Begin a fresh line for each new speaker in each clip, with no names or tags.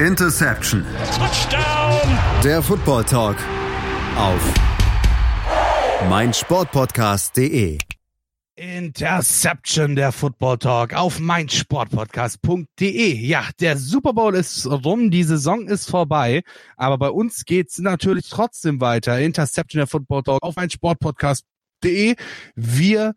Interception. Touchdown. Der Football Talk auf meinsportpodcast.de.
Interception, der Football Talk auf meinsportpodcast.de. Ja, der Super Bowl ist rum, die Saison ist vorbei, aber bei uns geht's natürlich trotzdem weiter. Interception, der Football Talk auf meinsportpodcast.de. Wir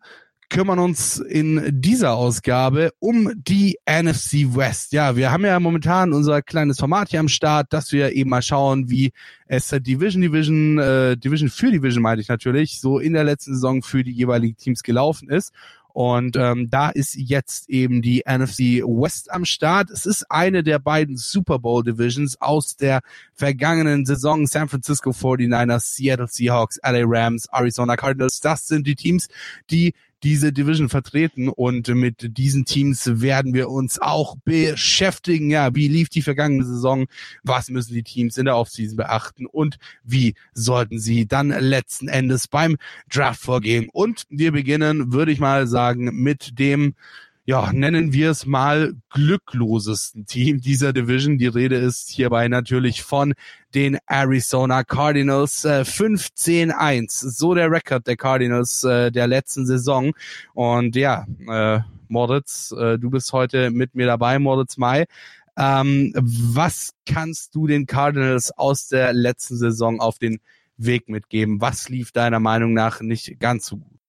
kümmern uns in dieser Ausgabe um die NFC West. Ja, wir haben ja momentan unser kleines Format hier am Start, dass wir eben mal schauen, wie es Division, Division, äh, Division für Division meine ich natürlich, so in der letzten Saison für die jeweiligen Teams gelaufen ist. Und ähm, da ist jetzt eben die NFC West am Start. Es ist eine der beiden Super Bowl Divisions aus der vergangenen Saison. San Francisco 49ers, Seattle Seahawks, LA Rams, Arizona Cardinals. Das sind die Teams, die diese Division vertreten und mit diesen Teams werden wir uns auch beschäftigen. Ja, wie lief die vergangene Saison? Was müssen die Teams in der Offseason beachten und wie sollten sie dann letzten Endes beim Draft vorgehen? Und wir beginnen, würde ich mal sagen, mit dem ja, nennen wir es mal glücklosesten Team dieser Division. Die Rede ist hierbei natürlich von den Arizona Cardinals. Äh, 15-1, so der Rekord der Cardinals äh, der letzten Saison. Und ja, äh, Moritz, äh, du bist heute mit mir dabei, Moritz Mai. Ähm, was kannst du den Cardinals aus der letzten Saison auf den Weg mitgeben? Was lief deiner Meinung nach nicht ganz so gut?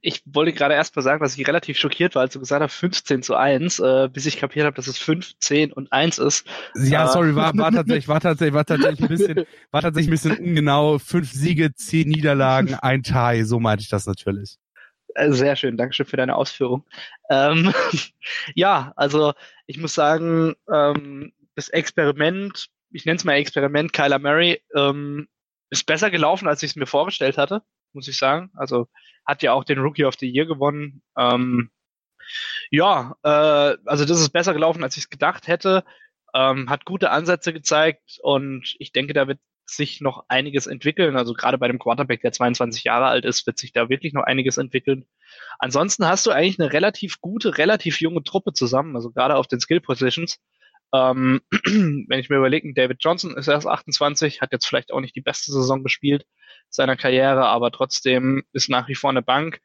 Ich wollte gerade erst mal sagen, dass ich relativ schockiert war, als du gesagt hast 15 zu 1, äh, bis ich kapiert habe, dass es 15 und 1 ist.
Ja, äh, sorry, war, war tatsächlich, war tatsächlich, war tatsächlich ein bisschen, war tatsächlich ein bisschen ungenau. Fünf Siege, zehn Niederlagen, ein Tie, so meinte ich das natürlich.
Äh, sehr schön, Dankeschön für deine Ausführung. Ähm, ja, also ich muss sagen, ähm, das Experiment, ich nenne es mal Experiment Kyler Murray, ähm, ist besser gelaufen, als ich es mir vorgestellt hatte, muss ich sagen. Also hat ja auch den Rookie of the Year gewonnen. Ähm, ja, äh, also das ist besser gelaufen, als ich es gedacht hätte. Ähm, hat gute Ansätze gezeigt und ich denke, da wird sich noch einiges entwickeln. Also gerade bei dem Quarterback, der 22 Jahre alt ist, wird sich da wirklich noch einiges entwickeln. Ansonsten hast du eigentlich eine relativ gute, relativ junge Truppe zusammen, also gerade auf den Skill Positions. Ähm, wenn ich mir überlege, David Johnson ist erst 28, hat jetzt vielleicht auch nicht die beste Saison gespielt seiner Karriere, aber trotzdem ist nach wie vor eine Bank.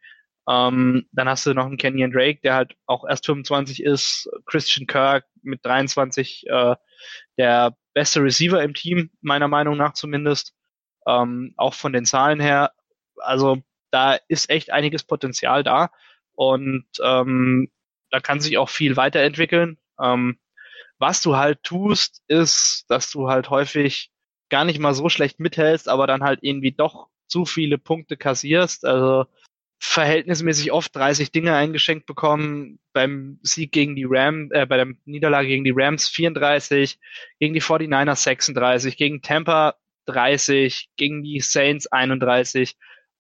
Ähm, dann hast du noch einen Kenyon Drake, der halt auch erst 25 ist, Christian Kirk mit 23, äh, der beste Receiver im Team, meiner Meinung nach zumindest. Ähm, auch von den Zahlen her. Also da ist echt einiges Potenzial da und ähm, da kann sich auch viel weiterentwickeln. Ähm, was du halt tust, ist, dass du halt häufig gar nicht mal so schlecht mithältst, aber dann halt irgendwie doch zu viele Punkte kassierst. Also verhältnismäßig oft 30 Dinge eingeschenkt bekommen, beim Sieg gegen die Rams, äh, bei der Niederlage gegen die Rams 34, gegen die 49ers 36, gegen Tampa 30, gegen die Saints 31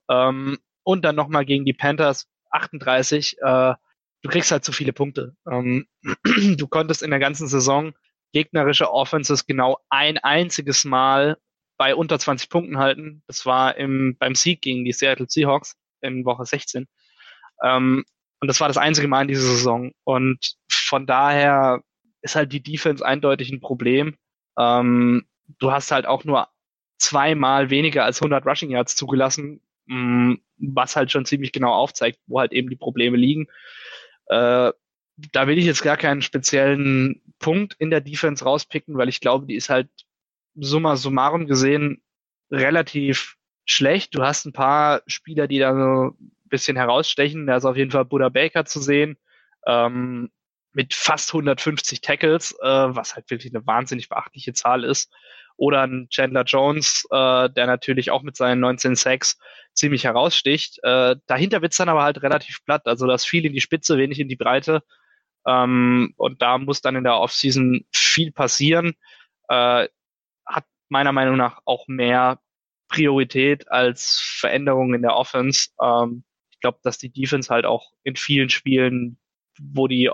ähm, und dann nochmal gegen die Panthers 38. Äh, du kriegst halt zu viele Punkte. Ähm, du konntest in der ganzen Saison gegnerische Offenses genau ein einziges Mal bei unter 20 Punkten halten. Das war im, beim Sieg gegen die Seattle Seahawks in Woche 16. Ähm, und das war das einzige Mal in dieser Saison. Und von daher ist halt die Defense eindeutig ein Problem. Ähm, du hast halt auch nur zweimal weniger als 100 Rushing Yards zugelassen, mm, was halt schon ziemlich genau aufzeigt, wo halt eben die Probleme liegen. Äh, da will ich jetzt gar keinen speziellen Punkt in der Defense rauspicken, weil ich glaube, die ist halt summa summarum gesehen relativ schlecht. Du hast ein paar Spieler, die da so ein bisschen herausstechen. Da ist auf jeden Fall Buddha Baker zu sehen. Ähm, mit fast 150 Tackles, äh, was halt wirklich eine wahnsinnig beachtliche Zahl ist. Oder ein Chandler Jones, äh, der natürlich auch mit seinen 19 Sacks ziemlich heraussticht. Äh, dahinter wird's dann aber halt relativ platt. Also das viel in die Spitze, wenig in die Breite. Ähm, und da muss dann in der Offseason viel passieren. Äh, hat meiner Meinung nach auch mehr Priorität als Veränderungen in der Offense. Ähm, ich glaube, dass die Defense halt auch in vielen Spielen, wo die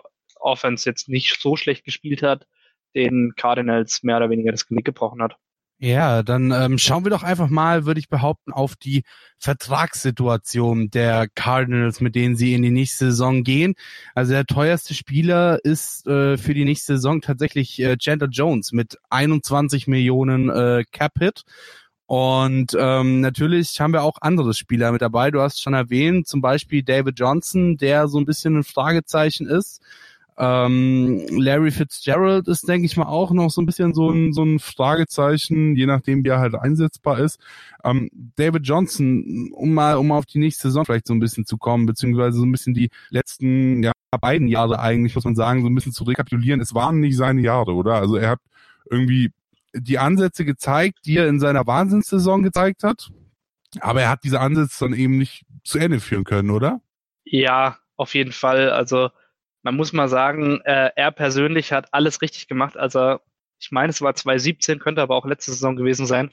Offense jetzt nicht so schlecht gespielt hat, den Cardinals mehr oder weniger das Genick gebrochen hat.
Ja, dann ähm, schauen wir doch einfach mal, würde ich behaupten, auf die Vertragssituation der Cardinals, mit denen sie in die nächste Saison gehen. Also der teuerste Spieler ist äh, für die nächste Saison tatsächlich äh, Chandler Jones mit 21 Millionen äh, Cap-Hit. Und ähm, natürlich haben wir auch andere Spieler mit dabei. Du hast schon erwähnt, zum Beispiel David Johnson, der so ein bisschen ein Fragezeichen ist. Ähm, Larry Fitzgerald ist, denke ich mal, auch noch so ein bisschen so ein, so ein Fragezeichen, je nachdem, wie er halt einsetzbar ist. Ähm, David Johnson, um mal, um auf die nächste Saison vielleicht so ein bisschen zu kommen, beziehungsweise so ein bisschen die letzten, ja, beiden Jahre eigentlich, muss man sagen, so ein bisschen zu rekapitulieren. Es waren nicht seine Jahre, oder? Also er hat irgendwie die Ansätze gezeigt, die er in seiner Wahnsinnssaison gezeigt hat. Aber er hat diese Ansätze dann eben nicht zu Ende führen können, oder?
Ja, auf jeden Fall. Also man muss mal sagen, äh, er persönlich hat alles richtig gemacht, Also ich meine, es war 2017, könnte aber auch letzte Saison gewesen sein,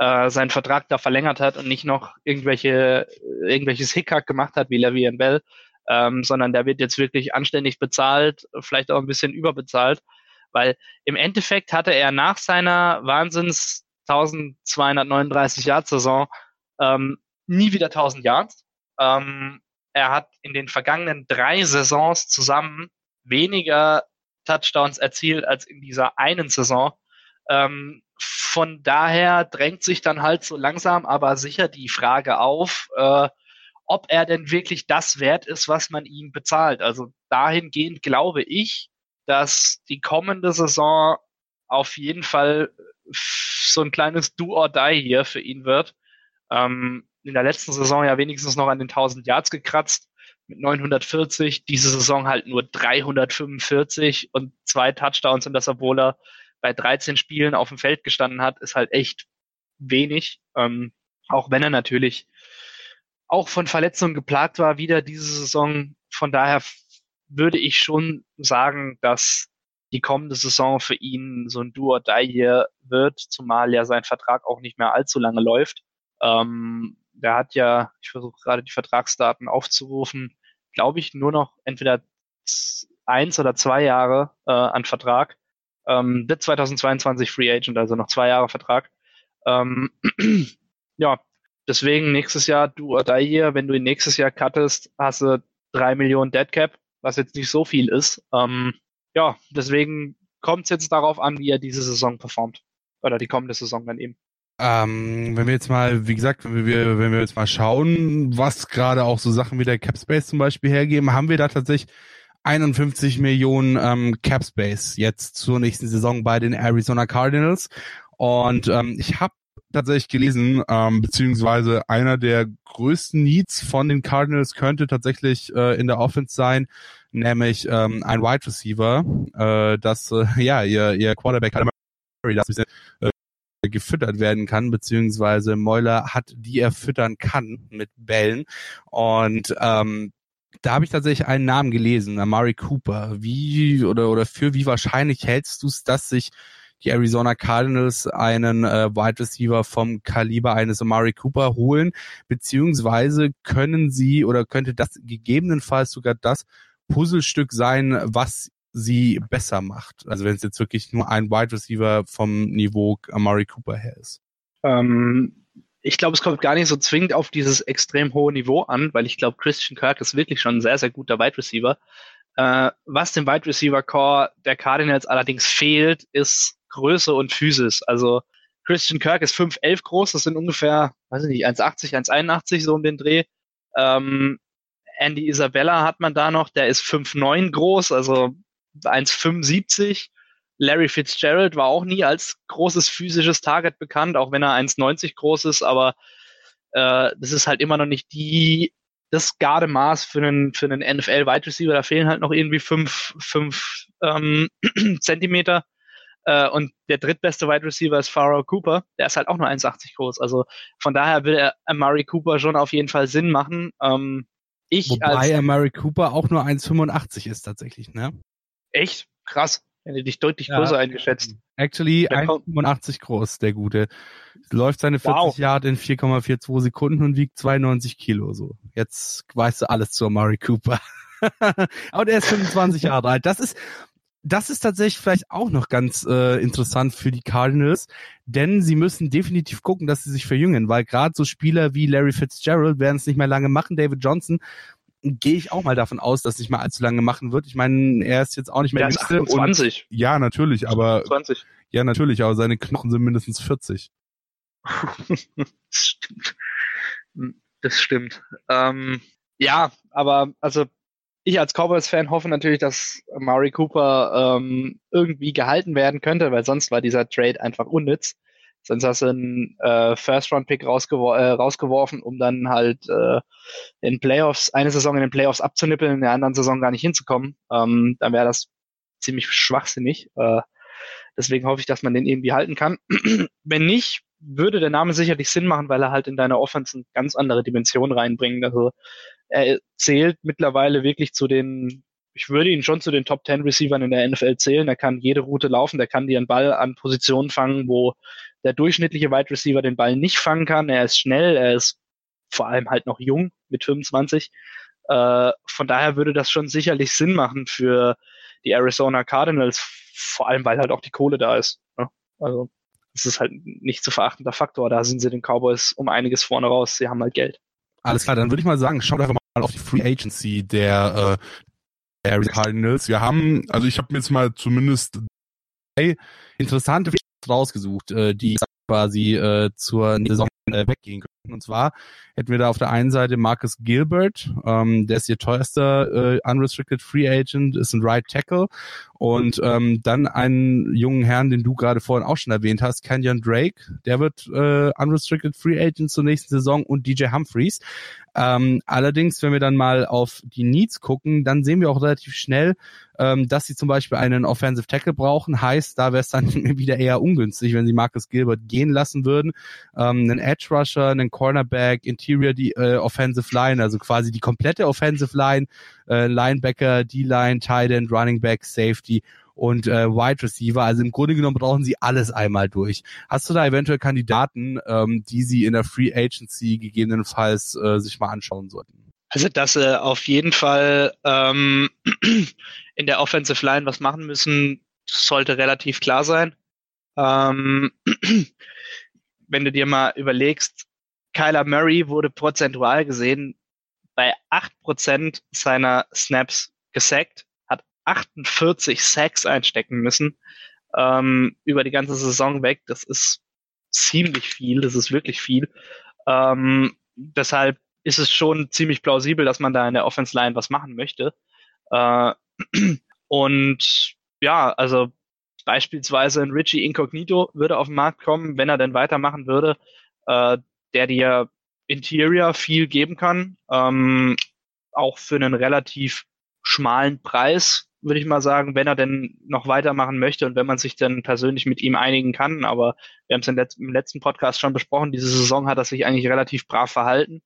äh, seinen Vertrag da verlängert hat und nicht noch irgendwelche, irgendwelches Hickhack gemacht hat wie Le'Veon Bell, ähm, sondern der wird jetzt wirklich anständig bezahlt, vielleicht auch ein bisschen überbezahlt, weil im Endeffekt hatte er nach seiner Wahnsinns 1239 Yard Saison ähm, nie wieder 1000 Yards. Ähm, er hat in den vergangenen drei Saisons zusammen weniger Touchdowns erzielt als in dieser einen Saison. Ähm, von daher drängt sich dann halt so langsam aber sicher die Frage auf, äh, ob er denn wirklich das wert ist, was man ihm bezahlt. Also dahingehend glaube ich, dass die kommende Saison auf jeden Fall so ein kleines Do or Die hier für ihn wird. Ähm, in der letzten Saison ja wenigstens noch an den 1000 Yards gekratzt mit 940, diese Saison halt nur 345 und zwei Touchdowns und das, obwohl er bei 13 Spielen auf dem Feld gestanden hat, ist halt echt wenig. Ähm, auch wenn er natürlich auch von Verletzungen geplagt war, wieder diese Saison. Von daher würde ich schon sagen, dass die kommende Saison für ihn so ein Do or Die hier wird, zumal ja sein Vertrag auch nicht mehr allzu lange läuft. Ähm, der hat ja, ich versuche gerade die Vertragsdaten aufzurufen, glaube ich, nur noch entweder eins oder zwei Jahre äh, an Vertrag. Ähm, wird 2022 Free Agent, also noch zwei Jahre Vertrag. Ähm, ja, deswegen nächstes Jahr du oder hier, wenn du ihn nächstes Jahr cuttest, hast du drei Millionen Dead Cap, was jetzt nicht so viel ist. Ähm, ja, deswegen kommt es jetzt darauf an, wie er diese Saison performt. Oder die kommende Saison dann eben.
Ähm, wenn wir jetzt mal, wie gesagt, wenn wir, wenn wir jetzt mal schauen, was gerade auch so Sachen wie der Capspace zum Beispiel hergeben, haben wir da tatsächlich 51 Millionen ähm, Capspace jetzt zur nächsten Saison bei den Arizona Cardinals. Und ähm, ich habe tatsächlich gelesen, ähm, beziehungsweise einer der größten Needs von den Cardinals könnte tatsächlich äh, in der Offense sein, nämlich ähm, ein Wide Receiver, äh, das äh, ja ihr, ihr Quarterback hat das bisschen äh, gefüttert werden kann, beziehungsweise Mäuler hat, die er füttern kann mit Bällen. Und ähm, da habe ich tatsächlich einen Namen gelesen, Amari Cooper. Wie oder oder für wie wahrscheinlich hältst du es, dass sich die Arizona Cardinals einen äh, Wide Receiver vom Kaliber eines Amari Cooper holen, beziehungsweise können sie oder könnte das gegebenenfalls sogar das Puzzlestück sein, was sie besser macht. Also wenn es jetzt wirklich nur ein Wide Receiver vom Niveau Amari Cooper her ist.
Ähm, ich glaube, es kommt gar nicht so zwingend auf dieses extrem hohe Niveau an, weil ich glaube, Christian Kirk ist wirklich schon ein sehr, sehr guter Wide Receiver. Äh, was dem Wide Receiver Core der Cardinals allerdings fehlt, ist Größe und Physis. Also Christian Kirk ist 5'11 groß, das sind ungefähr, weiß ich nicht, 1,80, 1,81 so um den Dreh. Ähm, Andy Isabella hat man da noch, der ist 5'9 groß, also 1,75. Larry Fitzgerald war auch nie als großes physisches Target bekannt, auch wenn er 1,90 groß ist, aber äh, das ist halt immer noch nicht die das Gardemaß für einen für einen NFL Wide Receiver. Da fehlen halt noch irgendwie fünf fünf ähm, Zentimeter. Äh, und der drittbeste Wide Receiver ist Farrell Cooper. Der ist halt auch nur 1,80 groß. Also von daher will er Amari Cooper schon auf jeden Fall Sinn machen. Ähm,
ich Wobei als, Amari Cooper auch nur 1,85 ist tatsächlich, ne?
Echt? Krass. Hätte dich deutlich ja, größer eingeschätzt.
Actually 1,85 groß, der Gute. Läuft seine 40 wow. Yard in 4,42 Sekunden und wiegt 92 Kilo, so. Jetzt weißt du alles zu Amari Cooper. Aber der ist 25 Jahre alt. Das ist, das ist tatsächlich vielleicht auch noch ganz äh, interessant für die Cardinals, denn sie müssen definitiv gucken, dass sie sich verjüngen, weil gerade so Spieler wie Larry Fitzgerald werden es nicht mehr lange machen. David Johnson gehe ich auch mal davon aus, dass es nicht mal allzu lange machen wird. Ich meine, er ist jetzt auch nicht mehr
der der 28.
Und, ja, natürlich, aber
20.
ja, natürlich, aber seine Knochen sind mindestens 40.
das stimmt. Das stimmt. Ähm, ja, aber also ich als Cowboys-Fan hoffe natürlich, dass Murray Cooper ähm, irgendwie gehalten werden könnte, weil sonst war dieser Trade einfach unnütz. Sonst hast du einen äh, First-Round-Pick rausgewor äh, rausgeworfen, um dann halt äh, in Playoffs, eine Saison in den Playoffs abzunippeln, in der anderen Saison gar nicht hinzukommen. Ähm, dann wäre das ziemlich schwachsinnig. Äh, deswegen hoffe ich, dass man den irgendwie halten kann. Wenn nicht, würde der Name sicherlich Sinn machen, weil er halt in deiner Offense eine ganz andere Dimension reinbringt. Also er zählt mittlerweile wirklich zu den, ich würde ihn schon zu den Top 10 Receivern in der NFL zählen. Er kann jede Route laufen, der kann dir einen Ball an Positionen fangen, wo der durchschnittliche Wide Receiver den Ball nicht fangen kann. Er ist schnell, er ist vor allem halt noch jung mit 25. Äh, von daher würde das schon sicherlich Sinn machen für die Arizona Cardinals, vor allem weil halt auch die Kohle da ist. Ne? Also das ist halt nicht zu verachtender Faktor. Da sind sie den Cowboys um einiges vorne raus. Sie haben halt Geld.
Alles klar, dann würde ich mal sagen, schaut einfach mal auf die Free Agency der äh, Cardinals. Wir haben, also ich habe mir jetzt mal zumindest drei interessante rausgesucht, äh, die quasi äh, zur Saison weggehen können. Und zwar hätten wir da auf der einen Seite Marcus Gilbert, ähm, der ist ihr teuerster äh, unrestricted Free Agent, ist ein Right Tackle und ähm, dann einen jungen Herrn, den du gerade vorhin auch schon erwähnt hast, Kenyon Drake, der wird äh, unrestricted Free Agent zur nächsten Saison und DJ Humphreys. Ähm, allerdings, wenn wir dann mal auf die Needs gucken, dann sehen wir auch relativ schnell, ähm, dass sie zum Beispiel einen Offensive Tackle brauchen. Heißt, da wäre es dann wieder eher ungünstig, wenn sie Marcus Gilbert gehen lassen würden. Ähm, einen Edge Rusher, einen Cornerback, Interior, die äh, Offensive Line, also quasi die komplette Offensive Line, äh, Linebacker, D-Line, Tight End, Running Back, Safety und äh, Wide Receiver. Also im Grunde genommen brauchen sie alles einmal durch. Hast du da eventuell Kandidaten, ähm, die sie in der Free Agency gegebenenfalls äh, sich mal anschauen sollten?
Also dass sie auf jeden Fall ähm, in der Offensive Line was machen müssen, sollte relativ klar sein. Ähm, wenn du dir mal überlegst, Kyler Murray wurde prozentual gesehen bei 8% seiner Snaps gesackt, hat 48 Sacks einstecken müssen ähm, über die ganze Saison weg. Das ist ziemlich viel, das ist wirklich viel. Ähm, deshalb ist es schon ziemlich plausibel, dass man da in der Offense Line was machen möchte. Äh, und ja, also beispielsweise ein Richie Incognito würde auf den Markt kommen, wenn er denn weitermachen würde, äh, der dir Interior viel geben kann, ähm, auch für einen relativ schmalen Preis, würde ich mal sagen, wenn er denn noch weitermachen möchte und wenn man sich dann persönlich mit ihm einigen kann. Aber wir haben es im, im letzten Podcast schon besprochen, diese Saison hat er sich eigentlich relativ brav verhalten.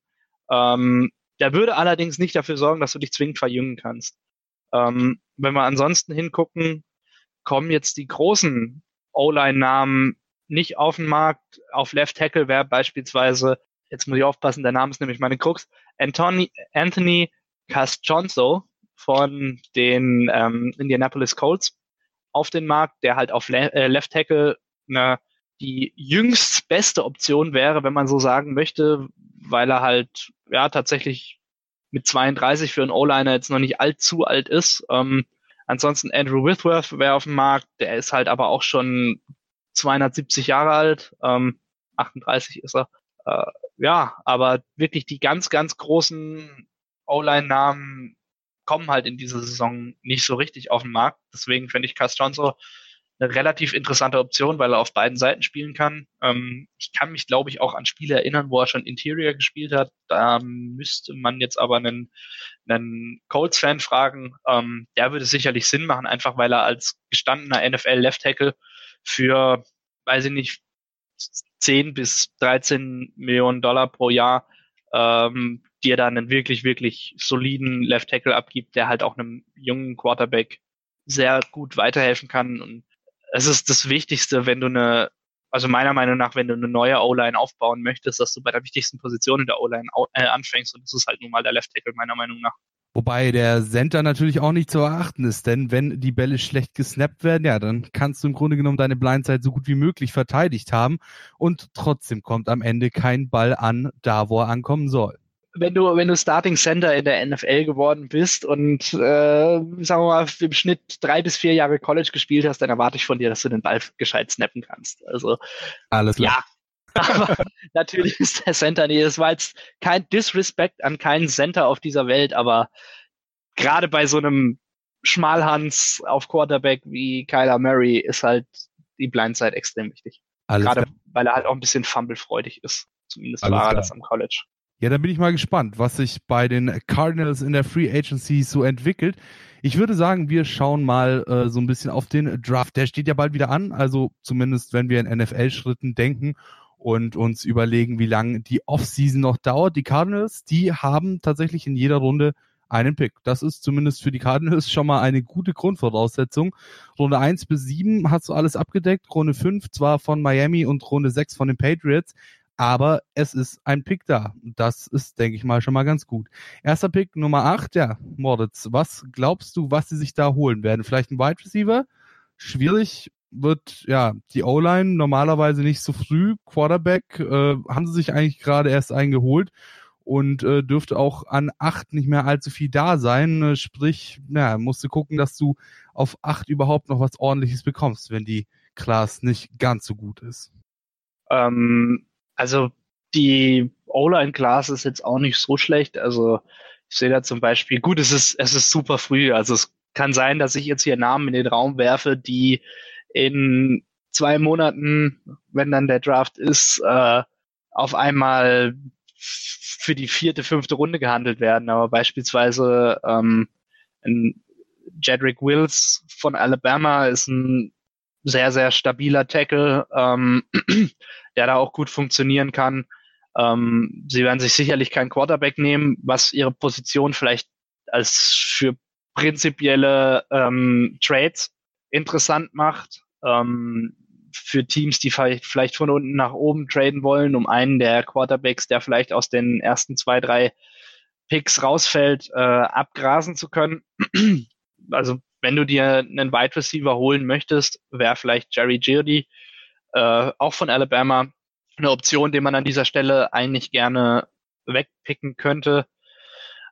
Ähm, der würde allerdings nicht dafür sorgen, dass du dich zwingend verjüngen kannst. Ähm, wenn wir ansonsten hingucken, kommen jetzt die großen O-Line-Namen nicht auf den Markt. Auf Left Tackle wäre beispielsweise, jetzt muss ich aufpassen, der Name ist nämlich meine Krux, Anthony, Anthony Castonzo von den ähm, Indianapolis Colts auf den Markt, der halt auf Le äh, Left Tackle eine, die jüngst beste Option wäre, wenn man so sagen möchte, weil er halt ja tatsächlich mit 32 für einen O-Liner jetzt noch nicht allzu alt ist. Ähm, ansonsten Andrew Whitworth wäre auf dem Markt, der ist halt aber auch schon 270 Jahre alt, ähm, 38 ist er. Äh, ja, aber wirklich die ganz, ganz großen O-Line-Namen kommen halt in dieser Saison nicht so richtig auf den Markt. Deswegen finde ich Castronzo eine relativ interessante Option, weil er auf beiden Seiten spielen kann. Ähm, ich kann mich, glaube ich, auch an Spiele erinnern, wo er schon Interior gespielt hat. Da müsste man jetzt aber einen, einen Colts-Fan fragen. Ähm, der würde sicherlich Sinn machen, einfach weil er als gestandener NFL-Left-Tackle für, weiß ich nicht, 10 bis 13 Millionen Dollar pro Jahr ähm, dir dann einen wirklich, wirklich soliden Left Tackle abgibt, der halt auch einem jungen Quarterback sehr gut weiterhelfen kann. Und es ist das Wichtigste, wenn du eine, also meiner Meinung nach, wenn du eine neue O-Line aufbauen möchtest, dass du bei der wichtigsten Position in der O-Line äh, anfängst. Und das ist halt nun mal der Left Tackle, meiner Meinung nach.
Wobei der Center natürlich auch nicht zu erachten ist, denn wenn die Bälle schlecht gesnappt werden, ja, dann kannst du im Grunde genommen deine Blindside so gut wie möglich verteidigt haben und trotzdem kommt am Ende kein Ball an, da wo er ankommen soll
wenn du, wenn du Starting Center in der NFL geworden bist und äh, sagen wir mal im Schnitt drei bis vier Jahre College gespielt hast, dann erwarte ich von dir, dass du den Ball gescheit snappen kannst. Also
alles klar.
Ja, aber natürlich ist der Center nee, das war jetzt kein Disrespect an keinen Center auf dieser Welt, aber gerade bei so einem Schmalhans auf Quarterback wie Kyler Murray ist halt die Blindside extrem wichtig. Alles gerade klar. weil er halt auch ein bisschen fumblefreudig ist. Zumindest Alles war er klar. das am College.
Ja, dann bin ich mal gespannt, was sich bei den Cardinals in der Free Agency so entwickelt. Ich würde sagen, wir schauen mal äh, so ein bisschen auf den Draft. Der steht ja bald wieder an, also zumindest wenn wir in NFL-Schritten denken und uns überlegen, wie lange die Offseason noch dauert. Die Cardinals, die haben tatsächlich in jeder Runde einen Pick. Das ist zumindest für die Cardinals schon mal eine gute Grundvoraussetzung. Runde 1 bis 7 hast du alles abgedeckt. Runde 5 zwar von Miami und Runde 6 von den Patriots aber es ist ein Pick da. Das ist, denke ich mal, schon mal ganz gut. Erster Pick Nummer 8, ja, Moritz, was glaubst du, was sie sich da holen werden? Vielleicht ein Wide Receiver? Schwierig wird, ja, die O-Line normalerweise nicht so früh. Quarterback äh, haben sie sich eigentlich gerade erst eingeholt und äh, dürfte auch an 8 nicht mehr allzu viel da sein. Äh, sprich, ja, musst du gucken, dass du auf 8 überhaupt noch was ordentliches bekommst, wenn die Class nicht ganz so gut ist.
Ähm, also die O-Line-Class ist jetzt auch nicht so schlecht. Also ich sehe da zum Beispiel, gut, es ist, es ist super früh. Also es kann sein, dass ich jetzt hier Namen in den Raum werfe, die in zwei Monaten, wenn dann der Draft ist, äh, auf einmal für die vierte, fünfte Runde gehandelt werden. Aber beispielsweise ähm, ein Jedrick Wills von Alabama ist ein sehr, sehr stabiler Tackle. Ähm, der da auch gut funktionieren kann. Ähm, sie werden sich sicherlich keinen Quarterback nehmen, was ihre Position vielleicht als für prinzipielle ähm, Trades interessant macht. Ähm, für Teams, die vielleicht, von unten nach oben traden wollen, um einen der Quarterbacks, der vielleicht aus den ersten zwei, drei Picks rausfällt, äh, abgrasen zu können. also wenn du dir einen Wide Receiver holen möchtest, wäre vielleicht Jerry Giardi äh, auch von Alabama, eine Option, die man an dieser Stelle eigentlich gerne wegpicken könnte.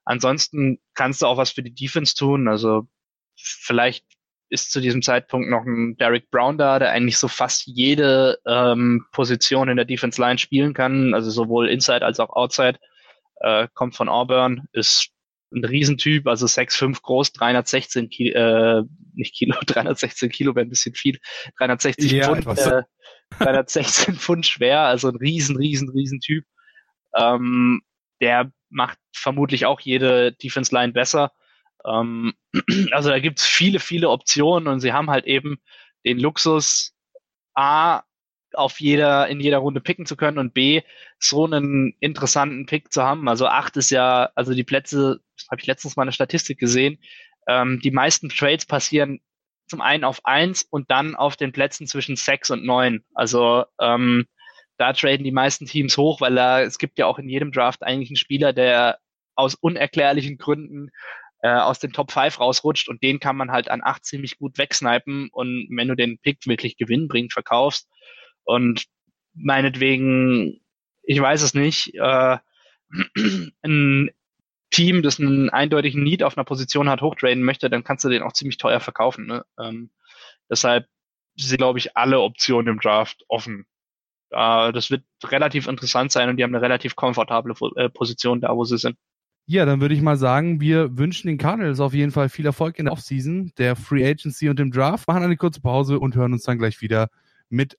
Ansonsten kannst du auch was für die Defense tun. Also vielleicht ist zu diesem Zeitpunkt noch ein Derek Brown da, der eigentlich so fast jede ähm, Position in der Defense Line spielen kann, also sowohl Inside als auch Outside. Äh, kommt von Auburn, ist ein Riesentyp, also 6'5 groß, 316 Kilo, äh, nicht Kilo, 316 Kilo wäre ein bisschen viel, 360 ja, Pfund, äh, 316 Pfund schwer, also ein riesen, riesen, riesen Typ. Ähm, der macht vermutlich auch jede Defense Line besser. Ähm, also da gibt's viele, viele Optionen und sie haben halt eben den Luxus, A, auf jeder, in jeder Runde picken zu können und B, so einen interessanten Pick zu haben. Also acht ist ja, also die Plätze, habe ich letztens mal eine Statistik gesehen, ähm, die meisten Trades passieren zum einen auf eins und dann auf den Plätzen zwischen sechs und neun. Also ähm, da traden die meisten Teams hoch, weil da, es gibt ja auch in jedem Draft eigentlich einen Spieler, der aus unerklärlichen Gründen äh, aus den Top 5 rausrutscht und den kann man halt an acht ziemlich gut wegsnipen und wenn du den Pick wirklich gewinnbringend verkaufst und meinetwegen, ich weiß es nicht, äh, ein Team, das einen eindeutigen Need auf einer Position hat, hochtraden möchte, dann kannst du den auch ziemlich teuer verkaufen. Ne? Ähm, deshalb sind, glaube ich, alle Optionen im Draft offen. Äh, das wird relativ interessant sein und die haben eine relativ komfortable äh, Position da, wo sie sind.
Ja, dann würde ich mal sagen, wir wünschen den Cardinals auf jeden Fall viel Erfolg in der Offseason, der Free Agency und dem Draft, machen eine kurze Pause und hören uns dann gleich wieder mit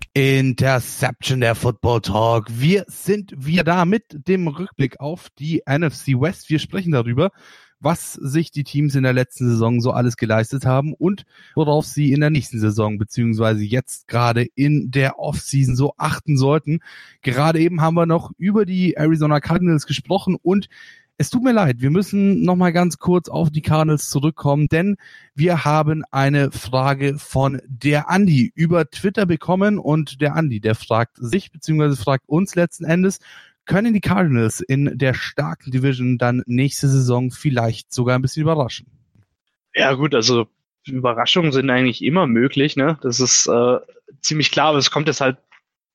Interception der Football Talk. Wir sind wieder da mit dem Rückblick auf die NFC West. Wir sprechen darüber, was sich die Teams in der letzten Saison so alles geleistet haben und worauf sie in der nächsten Saison beziehungsweise jetzt gerade in der Offseason so achten sollten. Gerade eben haben wir noch über die Arizona Cardinals gesprochen und es tut mir leid, wir müssen noch mal ganz kurz auf die Cardinals zurückkommen, denn wir haben eine Frage von der Andi über Twitter bekommen und der Andi, der fragt sich bzw. fragt uns letzten Endes, können die Cardinals in der starken Division dann nächste Saison vielleicht sogar ein bisschen überraschen?
Ja gut, also Überraschungen sind eigentlich immer möglich, ne? Das ist äh, ziemlich klar, aber es kommt jetzt halt,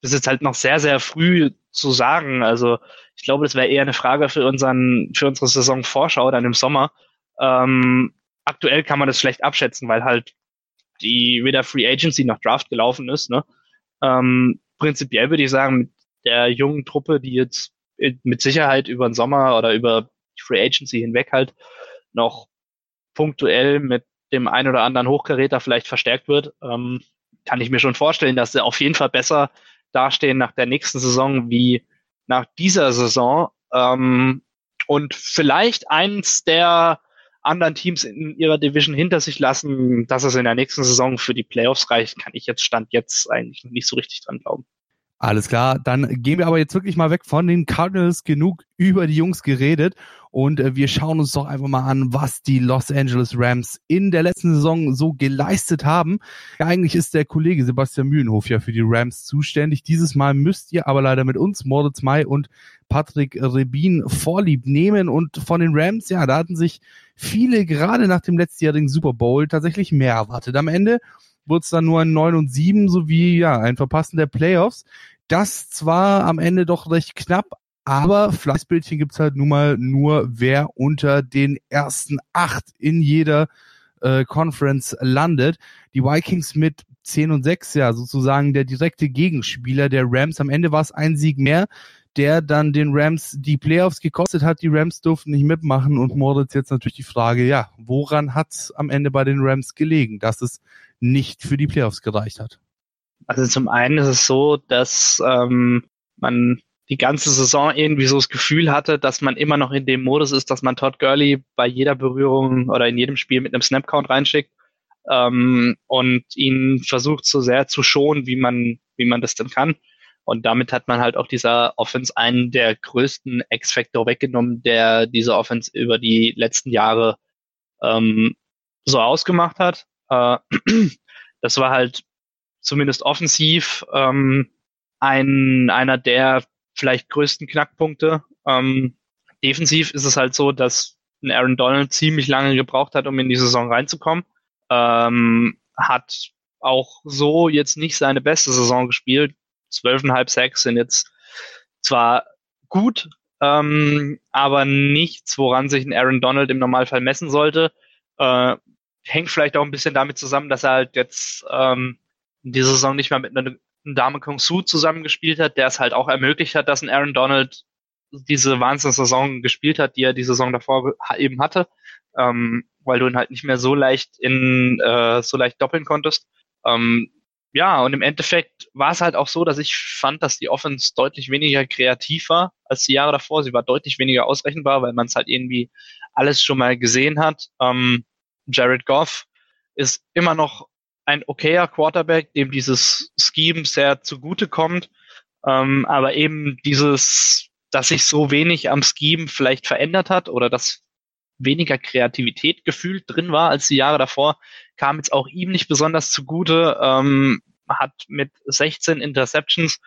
das ist halt noch sehr, sehr früh zu sagen. Also ich glaube, das wäre eher eine Frage für unseren, für unsere Saisonvorschau dann im Sommer. Ähm, aktuell kann man das schlecht abschätzen, weil halt die weder Free Agency noch Draft gelaufen ist. Ne? Ähm, prinzipiell würde ich sagen, mit der jungen Truppe, die jetzt mit Sicherheit über den Sommer oder über die Free Agency hinweg halt noch punktuell mit dem ein oder anderen Hochkaräter vielleicht verstärkt wird, ähm, kann ich mir schon vorstellen, dass sie auf jeden Fall besser dastehen nach der nächsten Saison wie nach dieser Saison ähm, und vielleicht eins der anderen Teams in ihrer Division hinter sich lassen, dass es in der nächsten Saison für die Playoffs reicht, kann ich jetzt Stand jetzt eigentlich nicht so richtig dran glauben.
Alles klar, dann gehen wir aber jetzt wirklich mal weg von den Cardinals, genug über die Jungs geredet und äh, wir schauen uns doch einfach mal an, was die Los Angeles Rams in der letzten Saison so geleistet haben. Ja, eigentlich ist der Kollege Sebastian Mühlenhof ja für die Rams zuständig. Dieses Mal müsst ihr aber leider mit uns, Moritz May und Patrick Rebin, vorlieb nehmen und von den Rams, ja, da hatten sich viele gerade nach dem letztjährigen Super Bowl tatsächlich mehr erwartet. Am Ende wurde es dann nur ein 9 und 7 sowie ja ein Verpassen der Playoffs. Das zwar am Ende doch recht knapp, aber Fleißbildchen gibt's halt nun mal nur, wer unter den ersten acht in jeder äh, Conference landet. Die Vikings mit 10 und 6, ja, sozusagen der direkte Gegenspieler der Rams. Am Ende war es ein Sieg mehr, der dann den Rams die Playoffs gekostet hat. Die Rams durften nicht mitmachen und Moritz jetzt natürlich die Frage, ja, woran hat's am Ende bei den Rams gelegen, dass es nicht für die Playoffs gereicht hat?
Also zum einen ist es so, dass ähm, man die ganze Saison irgendwie so das Gefühl hatte, dass man immer noch in dem Modus ist, dass man Todd Gurley bei jeder Berührung oder in jedem Spiel mit einem Snapcount reinschickt ähm, und ihn versucht so sehr zu schonen, wie man, wie man das denn kann. Und damit hat man halt auch dieser Offense einen der größten X-Factor weggenommen, der diese Offense über die letzten Jahre ähm, so ausgemacht hat. Äh, das war halt zumindest offensiv ähm, ein, einer der vielleicht größten Knackpunkte. Ähm, defensiv ist es halt so, dass ein Aaron Donald ziemlich lange gebraucht hat, um in die Saison reinzukommen. Ähm, hat auch so jetzt nicht seine beste Saison gespielt, zwölfeinhalb Sacks sind jetzt zwar gut, ähm, aber nichts, woran sich ein Aaron Donald im Normalfall messen sollte. Äh, hängt vielleicht auch ein bisschen damit zusammen, dass er halt jetzt ähm, in dieser Saison nicht mehr mit einer Dame Kung Su zusammengespielt hat, der es halt auch ermöglicht hat, dass ein Aaron Donald diese Wahnsinns-Saison gespielt hat, die er die Saison davor eben hatte, ähm, weil du ihn halt nicht mehr so leicht in äh, so leicht doppeln konntest. Ähm, ja, und im Endeffekt war es halt auch so, dass ich fand, dass die Offense deutlich weniger kreativ war als die Jahre davor. Sie war deutlich weniger ausrechenbar, weil man es halt irgendwie alles schon mal gesehen hat. Ähm, Jared Goff ist immer noch ein okayer Quarterback, dem dieses Scheme sehr zugute kommt. Ähm, aber eben dieses, dass sich so wenig am Scheme vielleicht verändert hat oder dass weniger Kreativität gefühlt drin war als die Jahre davor, kam jetzt auch ihm nicht besonders zugute. Ähm, hat mit 16 Interceptions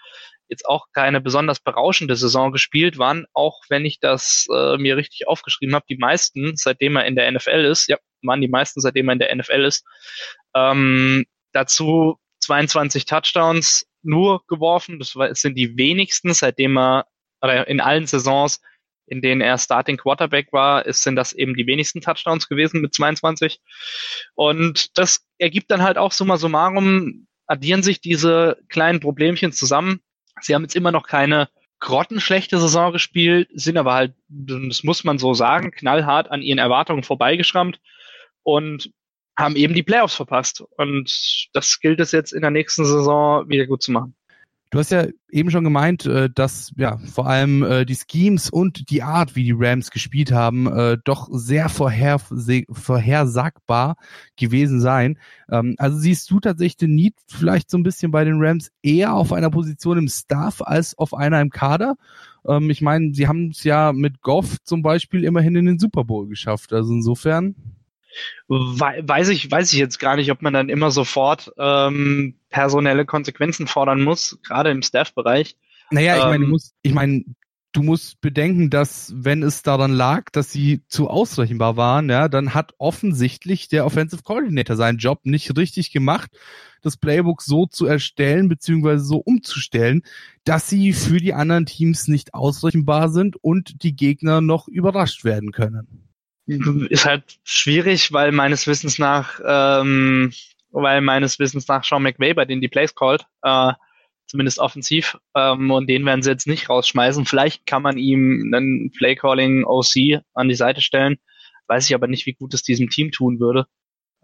jetzt auch keine besonders berauschende Saison gespielt, waren auch, wenn ich das äh, mir richtig aufgeschrieben habe, die meisten, seitdem er in der NFL ist, ja, waren die meisten, seitdem er in der NFL ist. Ähm, dazu 22 Touchdowns nur geworfen, das, sind die wenigsten, seitdem er oder in allen Saisons in denen er Starting Quarterback war, ist, sind das eben die wenigsten Touchdowns gewesen mit 22. Und das ergibt dann halt auch summa summarum, addieren sich diese kleinen Problemchen zusammen. Sie haben jetzt immer noch keine grottenschlechte Saison gespielt, sind aber halt, das muss man so sagen, knallhart an ihren Erwartungen vorbeigeschrammt und haben eben die Playoffs verpasst. Und das gilt es jetzt in der nächsten Saison wieder gut zu machen.
Du hast ja eben schon gemeint, äh, dass ja vor allem äh, die Schemes und die Art, wie die Rams gespielt haben, äh, doch sehr vorher, vorhersagbar gewesen sein. Ähm, also siehst du tatsächlich den Need vielleicht so ein bisschen bei den Rams eher auf einer Position im Staff als auf einer im Kader? Ähm, ich meine, sie haben es ja mit Goff zum Beispiel immerhin in den Super Bowl geschafft. Also insofern
weiß ich, weiß ich jetzt gar nicht, ob man dann immer sofort ähm, personelle Konsequenzen fordern muss, gerade im Staff-Bereich.
Naja, ich ähm, meine, du musst, ich meine, du musst bedenken, dass wenn es daran lag, dass sie zu ausrechenbar waren, ja, dann hat offensichtlich der Offensive Coordinator seinen Job nicht richtig gemacht, das Playbook so zu erstellen beziehungsweise so umzustellen, dass sie für die anderen Teams nicht ausrechenbar sind und die Gegner noch überrascht werden können
ist halt schwierig, weil meines Wissens nach, ähm, weil meines Wissens nach Sean McVay bei denen die Plays called, äh, zumindest offensiv, ähm, und den werden sie jetzt nicht rausschmeißen. Vielleicht kann man ihm einen Play-Calling OC an die Seite stellen, weiß ich aber nicht, wie gut es diesem Team tun würde.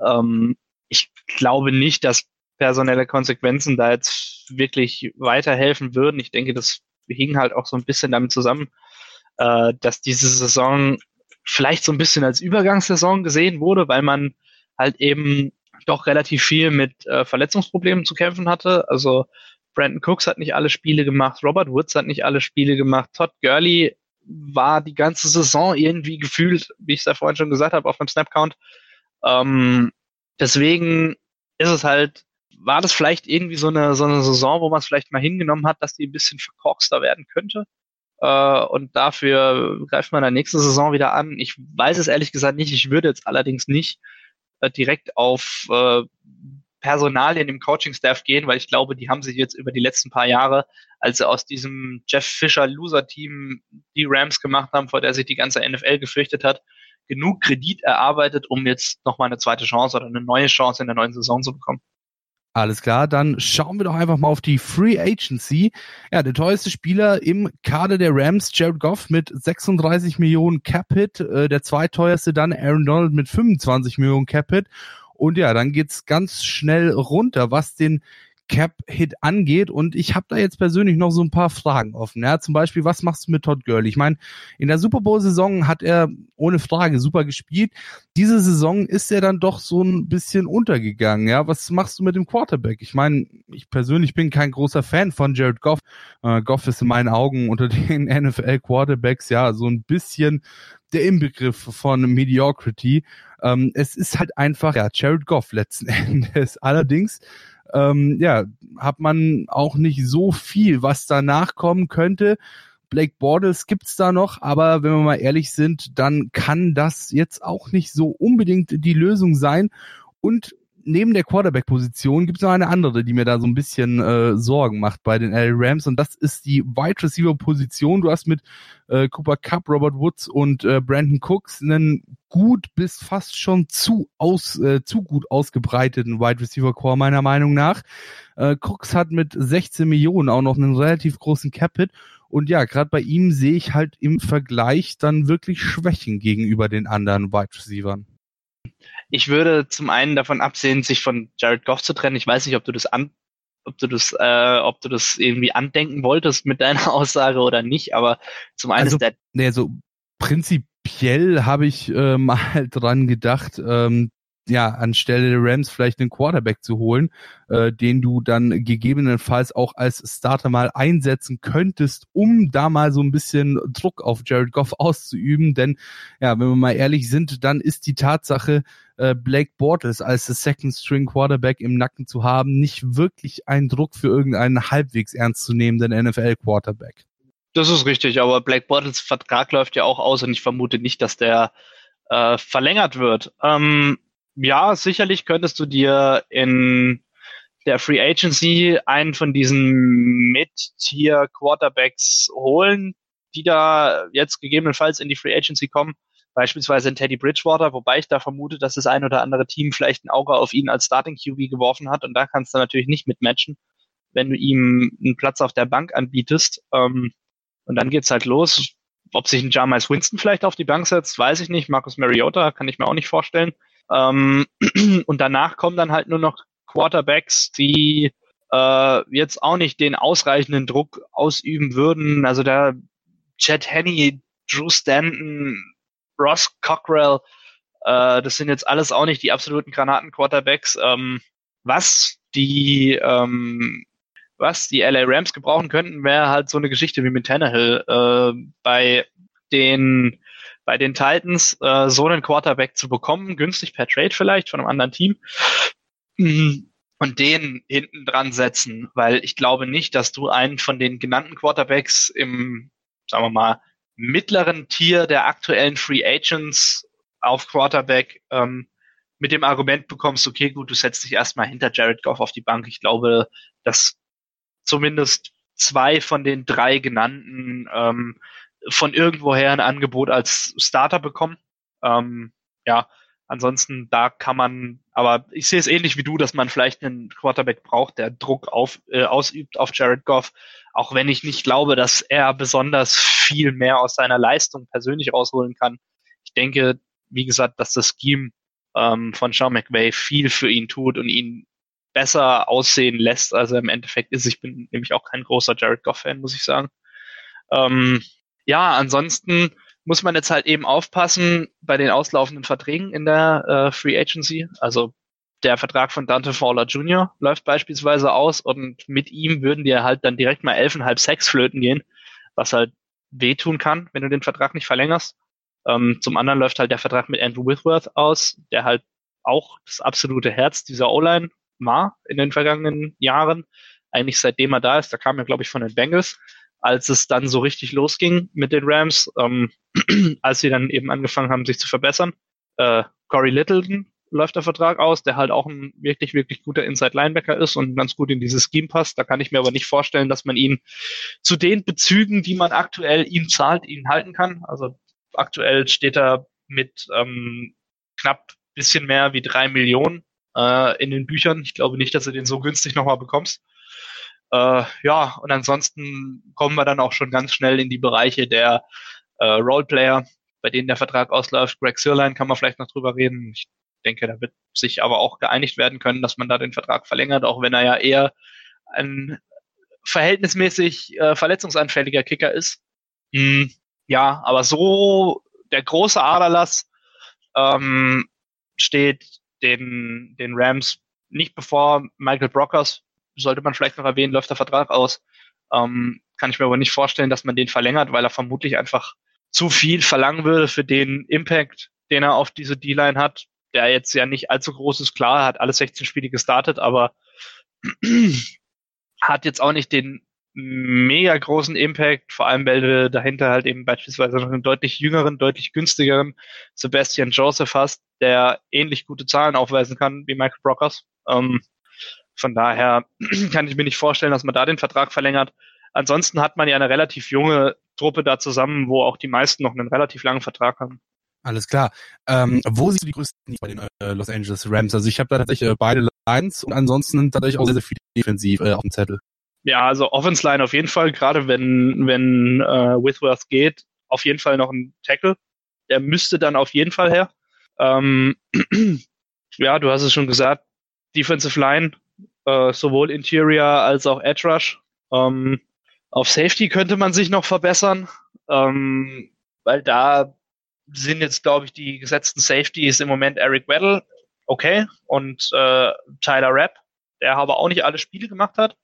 Ähm, ich glaube nicht, dass personelle Konsequenzen da jetzt wirklich weiterhelfen würden. Ich denke, das hing halt auch so ein bisschen damit zusammen, äh, dass diese Saison vielleicht so ein bisschen als Übergangssaison gesehen wurde, weil man halt eben doch relativ viel mit äh, Verletzungsproblemen zu kämpfen hatte. Also Brandon Cooks hat nicht alle Spiele gemacht, Robert Woods hat nicht alle Spiele gemacht, Todd Gurley war die ganze Saison irgendwie gefühlt, wie ich es ja vorhin schon gesagt habe, auf dem Snapcount. Ähm, deswegen ist es halt, war das vielleicht irgendwie so eine, so eine Saison, wo man es vielleicht mal hingenommen hat, dass die ein bisschen verkorkster werden könnte. Äh, und dafür greift man dann nächste Saison wieder an. Ich weiß es ehrlich gesagt nicht. Ich würde jetzt allerdings nicht äh, direkt auf äh, Personalien im Coaching-Staff gehen, weil ich glaube, die haben sich jetzt über die letzten paar Jahre, als sie aus diesem Jeff Fischer Loser-Team die Rams gemacht haben, vor der sich die ganze NFL gefürchtet hat, genug Kredit erarbeitet, um jetzt nochmal eine zweite Chance oder eine neue Chance in der neuen Saison zu bekommen.
Alles klar, dann schauen wir doch einfach mal auf die Free Agency. Ja, der teuerste Spieler im Kader der Rams, Jared Goff mit 36 Millionen Cap-Hit. Äh, der zweiteuerste dann Aaron Donald mit 25 Millionen Cap-Hit. Und ja, dann geht's ganz schnell runter, was den Cap-Hit angeht. Und ich habe da jetzt persönlich noch so ein paar Fragen offen. Ja, zum Beispiel, was machst du mit Todd Gurley? Ich meine, in der Super Bowl-Saison hat er ohne Frage super gespielt. Diese Saison ist er dann doch so ein bisschen untergegangen. Ja, was machst du mit dem Quarterback? Ich meine, ich persönlich bin kein großer Fan von Jared Goff. Äh, Goff ist in meinen Augen unter den NFL-Quarterbacks ja so ein bisschen der Inbegriff von Mediocrity. Ähm, es ist halt einfach, ja, Jared Goff letzten Endes. Allerdings ähm, ja, hat man auch nicht so viel, was danach kommen könnte. Blake Bortles gibt's da noch, aber wenn wir mal ehrlich sind, dann kann das jetzt auch nicht so unbedingt die Lösung sein. Und neben der Quarterback-Position gibt es noch eine andere, die mir da so ein bisschen äh, Sorgen macht bei den LA Rams und das ist die Wide Receiver-Position. Du hast mit äh, Cooper Cup, Robert Woods und äh, Brandon Cooks einen gut bis fast schon zu aus äh, zu gut ausgebreiteten Wide Receiver Core meiner Meinung nach. Äh, Cooks hat mit 16 Millionen auch noch einen relativ großen Capit und ja, gerade bei ihm sehe ich halt im Vergleich dann wirklich Schwächen gegenüber den anderen Wide Receivern.
Ich würde zum einen davon absehen, sich von Jared Goff zu trennen. Ich weiß nicht, ob du das an, ob du das, äh, ob du das irgendwie andenken wolltest mit deiner Aussage oder nicht, aber zum einen
also,
ist der.
Nee, so prinzipiell habe ich äh, mal dran gedacht, ähm, ja, anstelle der Rams vielleicht einen Quarterback zu holen, äh, den du dann gegebenenfalls auch als Starter mal einsetzen könntest, um da mal so ein bisschen Druck auf Jared Goff auszuüben. Denn ja, wenn wir mal ehrlich sind, dann ist die Tatsache, äh, Blake Bortles als Second String Quarterback im Nacken zu haben, nicht wirklich ein Druck für irgendeinen halbwegs ernstzunehmenden NFL Quarterback.
Das ist richtig, aber Blake Bortles Vertrag läuft ja auch aus und ich vermute nicht, dass der äh, verlängert wird. Ähm, ja, sicherlich könntest du dir in der Free Agency einen von diesen Mid-Tier Quarterbacks holen, die da jetzt gegebenenfalls in die Free Agency kommen, beispielsweise in Teddy Bridgewater, wobei ich da vermute, dass das ein oder andere Team vielleicht ein Auge auf ihn als Starting QB geworfen hat und da kannst du natürlich nicht mitmatchen, wenn du ihm einen Platz auf der Bank anbietest. Ähm, und dann geht's halt los. Ob sich ein Jameis Winston vielleicht auf die Bank setzt, weiß ich nicht. Marcus Mariota kann ich mir auch nicht vorstellen. Ähm, und danach kommen dann halt nur noch Quarterbacks, die äh, jetzt auch nicht den ausreichenden Druck ausüben würden. Also da Chad Henney, Drew Stanton, Ross Cockrell, äh, das sind jetzt alles auch nicht die absoluten Granaten-Quarterbacks. Ähm, was die ähm, was die LA Rams gebrauchen könnten, wäre halt so eine Geschichte wie mit Tannehill. Äh, bei den bei den Titans äh, so einen Quarterback zu bekommen, günstig per Trade vielleicht von einem anderen Team mhm. und den hinten dran setzen, weil ich glaube nicht, dass du einen von den genannten Quarterbacks im, sagen wir mal, mittleren Tier der aktuellen Free Agents auf Quarterback ähm, mit dem Argument bekommst, okay, gut, du setzt dich erstmal hinter Jared Goff auf die Bank. Ich glaube, dass zumindest zwei von den drei genannten ähm, von irgendwoher ein Angebot als Starter bekommen. Ähm, ja, ansonsten da kann man, aber ich sehe es ähnlich wie du, dass man vielleicht einen Quarterback braucht, der Druck auf, äh, ausübt auf Jared Goff, auch wenn ich nicht glaube, dass er besonders viel mehr aus seiner Leistung persönlich rausholen kann. Ich denke, wie gesagt, dass das Scheme ähm, von Sean McVay viel für ihn tut und ihn besser aussehen lässt, als er im Endeffekt ist. Ich bin nämlich auch kein großer Jared Goff-Fan, muss ich sagen. Ähm, ja, ansonsten muss man jetzt halt eben aufpassen bei den auslaufenden Verträgen in der äh, Free Agency. Also der Vertrag von Dante Fowler Jr. läuft beispielsweise aus und mit ihm würden dir halt dann direkt mal elfeinhalb Sex flöten gehen, was halt wehtun kann, wenn du den Vertrag nicht verlängerst. Ähm, zum anderen läuft halt der Vertrag mit Andrew Whitworth aus, der halt auch das absolute Herz dieser O-Line war in den vergangenen Jahren. Eigentlich seitdem er da ist, da kam er, glaube ich, von den Bengals, als es dann so richtig losging mit den Rams, ähm, als sie dann eben angefangen haben, sich zu verbessern. Äh, Corey Littleton läuft der Vertrag aus, der halt auch ein wirklich, wirklich guter Inside-Linebacker ist und ganz gut in dieses Scheme passt. Da kann ich mir aber nicht vorstellen, dass man ihn zu den Bezügen, die man aktuell ihm zahlt, ihn halten kann. Also aktuell steht er mit ähm, knapp bisschen mehr wie drei Millionen äh, in den Büchern. Ich glaube nicht, dass du den so günstig nochmal bekommst. Äh, ja, und ansonsten kommen wir dann auch schon ganz schnell in die Bereiche der äh, Roleplayer, bei denen der Vertrag ausläuft. Greg Sirline kann man vielleicht noch drüber reden. Ich denke, da wird sich aber auch geeinigt werden können, dass man da den Vertrag verlängert, auch wenn er ja eher ein verhältnismäßig äh, verletzungsanfälliger Kicker ist. Hm, ja, aber so der große Aderlass ähm, steht den, den Rams nicht bevor Michael Brockers, sollte man vielleicht noch erwähnen, läuft der Vertrag aus. Ähm, kann ich mir aber nicht vorstellen, dass man den verlängert, weil er vermutlich einfach zu viel verlangen würde für den Impact, den er auf diese D-Line hat, der jetzt ja nicht allzu groß ist. Klar, er hat alle 16 Spiele gestartet, aber hat jetzt auch nicht den mega großen Impact, vor allem weil du dahinter halt eben beispielsweise noch einen deutlich jüngeren, deutlich günstigeren Sebastian Joseph hast, der ähnlich gute Zahlen aufweisen kann wie Michael Brockers. Ähm, von daher kann ich mir nicht vorstellen, dass man da den Vertrag verlängert. Ansonsten hat man ja eine relativ junge Truppe da zusammen, wo auch die meisten noch einen relativ langen Vertrag haben.
Alles klar. Ähm, wo siehst du die größten bei den äh, Los Angeles Rams? Also ich habe da tatsächlich äh, beide Lines und ansonsten tatsächlich auch sehr, sehr viel defensiv äh, auf dem Zettel.
Ja, also Offense Line auf jeden Fall, gerade wenn, wenn äh, Whitworth geht, auf jeden Fall noch ein Tackle. Der müsste dann auf jeden Fall her. Ähm, ja, du hast es schon gesagt, Defensive Line, äh, sowohl Interior als auch Edge Rush. Ähm, auf Safety könnte man sich noch verbessern, ähm, weil da sind jetzt, glaube ich, die gesetzten Safeties im Moment Eric Weddle, okay, und äh, Tyler Rapp, der aber auch nicht alle Spiele gemacht hat.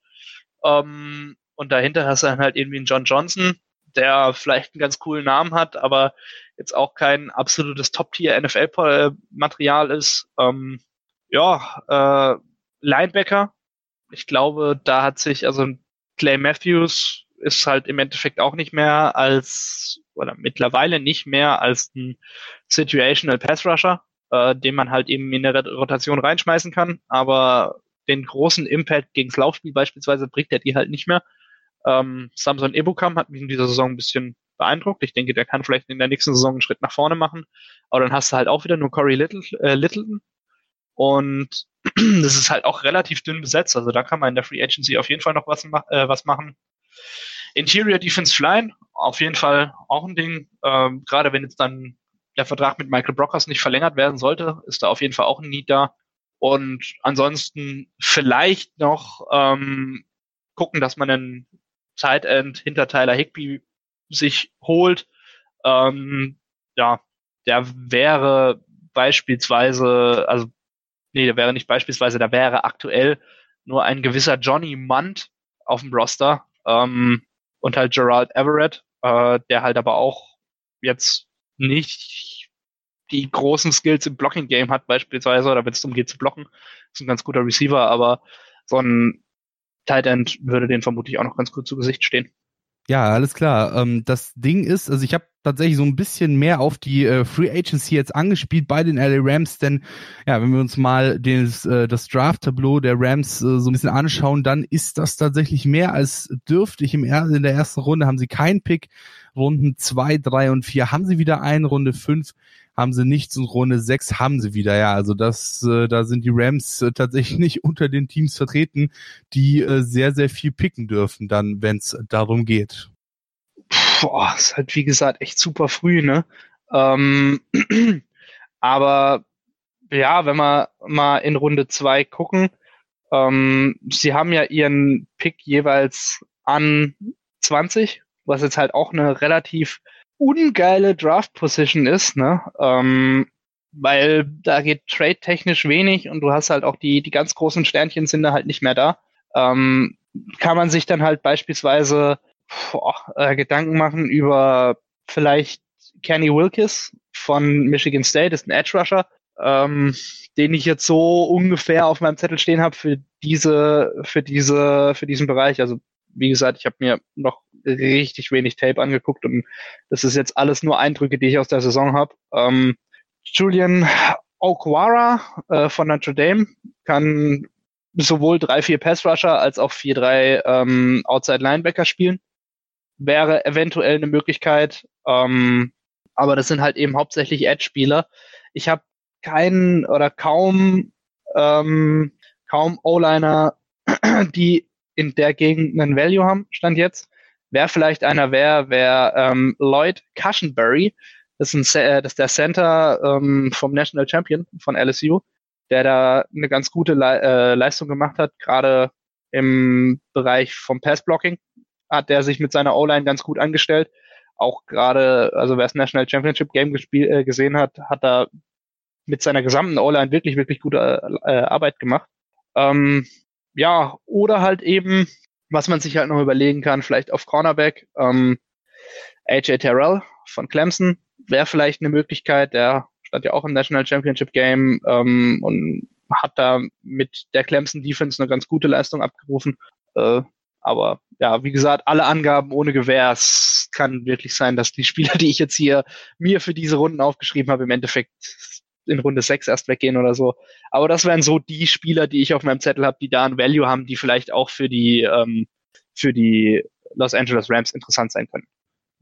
Ähm, und dahinter hast du dann halt irgendwie einen John Johnson, der vielleicht einen ganz coolen Namen hat, aber jetzt auch kein absolutes Top-Tier-NFL-Material ist. Ähm, ja, äh, Linebacker. Ich glaube, da hat sich, also Clay Matthews ist halt im Endeffekt auch nicht mehr als, oder mittlerweile nicht mehr als ein Situational Pass Rusher, äh, den man halt eben in der Rotation reinschmeißen kann, aber den großen Impact gegen das Laufspiel beispielsweise bringt er die halt nicht mehr. Ähm, Samson Ebukam hat mich in dieser Saison ein bisschen beeindruckt. Ich denke, der kann vielleicht in der nächsten Saison einen Schritt nach vorne machen. Aber dann hast du halt auch wieder nur Corey Little, äh, Littleton. Und das ist halt auch relativ dünn besetzt. Also da kann man in der Free Agency auf jeden Fall noch was, äh, was machen. Interior Defense Line, auf jeden Fall auch ein Ding. Ähm, Gerade wenn jetzt dann der Vertrag mit Michael Brockers nicht verlängert werden sollte, ist da auf jeden Fall auch ein Need da. Und ansonsten vielleicht noch ähm, gucken, dass man einen Tight End hinter Tyler Higby sich holt. Ähm, ja, der wäre beispielsweise, also nee, der wäre nicht beispielsweise, da wäre aktuell nur ein gewisser Johnny Munt auf dem Roster ähm, und halt Gerald Everett, äh, der halt aber auch jetzt nicht die großen Skills im Blocking-Game hat beispielsweise, oder wenn es darum geht zu blocken, ist ein ganz guter Receiver, aber so ein Tight End würde den vermutlich auch noch ganz gut zu Gesicht stehen.
Ja, alles klar. Ähm, das Ding ist, also ich habe tatsächlich so ein bisschen mehr auf die äh, Free Agency jetzt angespielt bei den LA Rams, denn ja, wenn wir uns mal des, äh, das Draft-Tableau der Rams äh, so ein bisschen anschauen, dann ist das tatsächlich mehr als dürftig. Im er in der ersten Runde haben sie keinen Pick, Runden zwei, drei und vier haben sie wieder einen, Runde fünf haben sie nichts und Runde 6 haben sie wieder. Ja, also das, äh, da sind die Rams äh, tatsächlich nicht unter den Teams vertreten, die äh, sehr, sehr viel picken dürfen, dann, wenn es darum geht.
Boah, ist halt wie gesagt echt super früh, ne? Ähm, aber ja, wenn wir mal in Runde 2 gucken, ähm, sie haben ja ihren Pick jeweils an 20, was jetzt halt auch eine relativ ungeile Draft-Position ist, ne? Ähm, weil da geht trade-technisch wenig und du hast halt auch die, die ganz großen Sternchen sind da halt nicht mehr da. Ähm, kann man sich dann halt beispielsweise boah, äh, Gedanken machen über vielleicht Kenny Wilkes von Michigan State, ist ein Edge Rusher, ähm, den ich jetzt so ungefähr auf meinem Zettel stehen habe für diese, für diese, für diesen Bereich. Also wie gesagt, ich habe mir noch richtig wenig Tape angeguckt und das ist jetzt alles nur Eindrücke, die ich aus der Saison habe. Ähm, Julian Okwara äh, von Notre Dame kann sowohl 3-4 Pass Rusher als auch 4-3 ähm, Outside Linebacker spielen. Wäre eventuell eine Möglichkeit, ähm, aber das sind halt eben hauptsächlich Edge-Spieler. Ich habe keinen oder kaum ähm, kaum O-Liner, die in der Gegend einen Value haben, stand jetzt. Wer vielleicht einer wäre, wäre ähm, Lloyd Cushenberry. Das ist, ein, äh, das ist der Center ähm, vom National Champion von LSU, der da eine ganz gute Le äh, Leistung gemacht hat, gerade im Bereich vom Passblocking hat der sich mit seiner O-Line ganz gut angestellt. Auch gerade, also wer das National Championship Game äh, gesehen hat, hat er mit seiner gesamten O-Line wirklich, wirklich gute äh, Arbeit gemacht. Ähm, ja, oder halt eben, was man sich halt noch überlegen kann, vielleicht auf Cornerback, ähm, AJ Terrell von Clemson wäre vielleicht eine Möglichkeit, der stand ja auch im National Championship Game ähm, und hat da mit der Clemson Defense eine ganz gute Leistung abgerufen. Äh, aber ja, wie gesagt, alle Angaben ohne Gewähr. Es kann wirklich sein, dass die Spieler, die ich jetzt hier mir für diese Runden aufgeschrieben habe, im Endeffekt in Runde 6 erst weggehen oder so. Aber das wären so die Spieler, die ich auf meinem Zettel habe, die da ein Value haben, die vielleicht auch für die, ähm, für die Los Angeles Rams interessant sein können.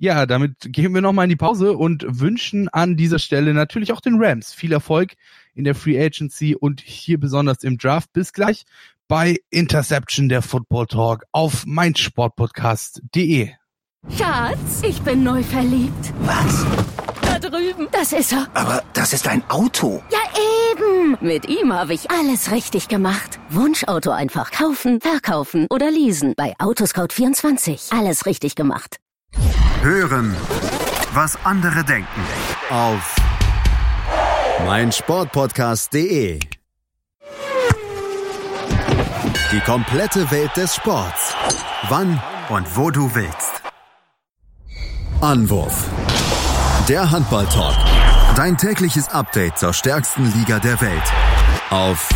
Ja, damit gehen wir nochmal in die Pause und wünschen an dieser Stelle natürlich auch den Rams viel Erfolg in der Free Agency und hier besonders im Draft. Bis gleich bei Interception der Football Talk auf meinsportpodcast.de.
Schatz, ich bin neu verliebt.
Was?
Drüben. Das ist er.
Aber das ist ein Auto.
Ja, eben. Mit ihm habe ich alles richtig gemacht. Wunschauto einfach kaufen, verkaufen oder leasen. Bei Autoscout24. Alles richtig gemacht.
Hören, was andere denken. Auf meinsportpodcast.de. Die komplette Welt des Sports. Wann und wo du willst. Anwurf. Der Handball-Talk. Dein tägliches Update zur stärksten Liga der Welt. Auf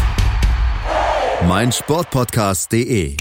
meinsportpodcast.de.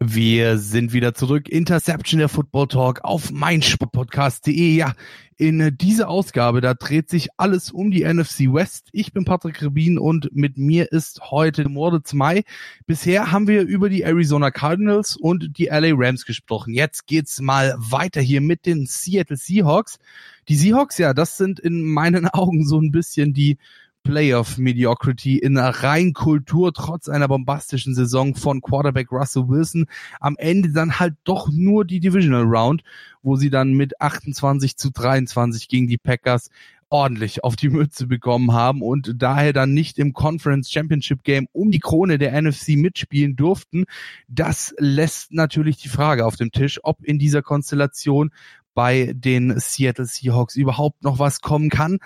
Wir sind wieder zurück. Interception der Football Talk auf meinsportpodcast.de. Ja, in dieser Ausgabe, da dreht sich alles um die NFC West. Ich bin Patrick Rebin und mit mir ist heute Moritz Mai. Bisher haben wir über die Arizona Cardinals und die LA Rams gesprochen. Jetzt geht's mal weiter hier mit den Seattle Seahawks. Die Seahawks, ja, das sind in meinen Augen so ein bisschen die Playoff Mediocrity in Reinkultur trotz einer bombastischen Saison von Quarterback Russell Wilson. Am Ende dann halt doch nur die Divisional Round, wo sie dann mit 28 zu 23 gegen die Packers ordentlich auf die Mütze bekommen haben und daher dann nicht im Conference Championship Game um die Krone der NFC mitspielen durften. Das lässt natürlich die Frage auf dem Tisch, ob in dieser Konstellation bei den Seattle Seahawks überhaupt noch was kommen kann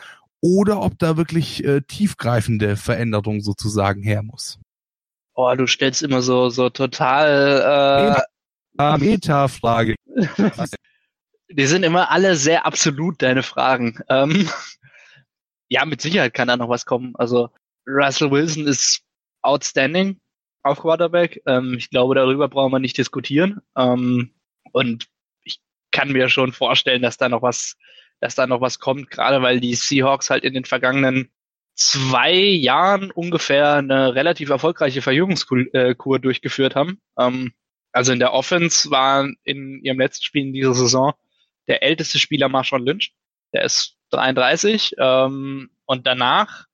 oder ob da wirklich äh, tiefgreifende Veränderung sozusagen her muss.
Oh, du stellst immer so so total
äh, Meta-Frage.
Die sind immer alle sehr absolut deine Fragen. Ähm, ja, mit Sicherheit kann da noch was kommen. Also Russell Wilson ist outstanding auf Quarterback. Ähm, ich glaube, darüber brauchen wir nicht diskutieren. Ähm, und ich kann mir schon vorstellen, dass da noch was dass da noch was kommt, gerade weil die Seahawks halt in den vergangenen zwei Jahren ungefähr eine relativ erfolgreiche Verjüngungskur äh, durchgeführt haben. Ähm, also in der Offense war in ihrem letzten Spiel in dieser Saison der älteste Spieler Marshawn Lynch. Der ist 33 ähm, und danach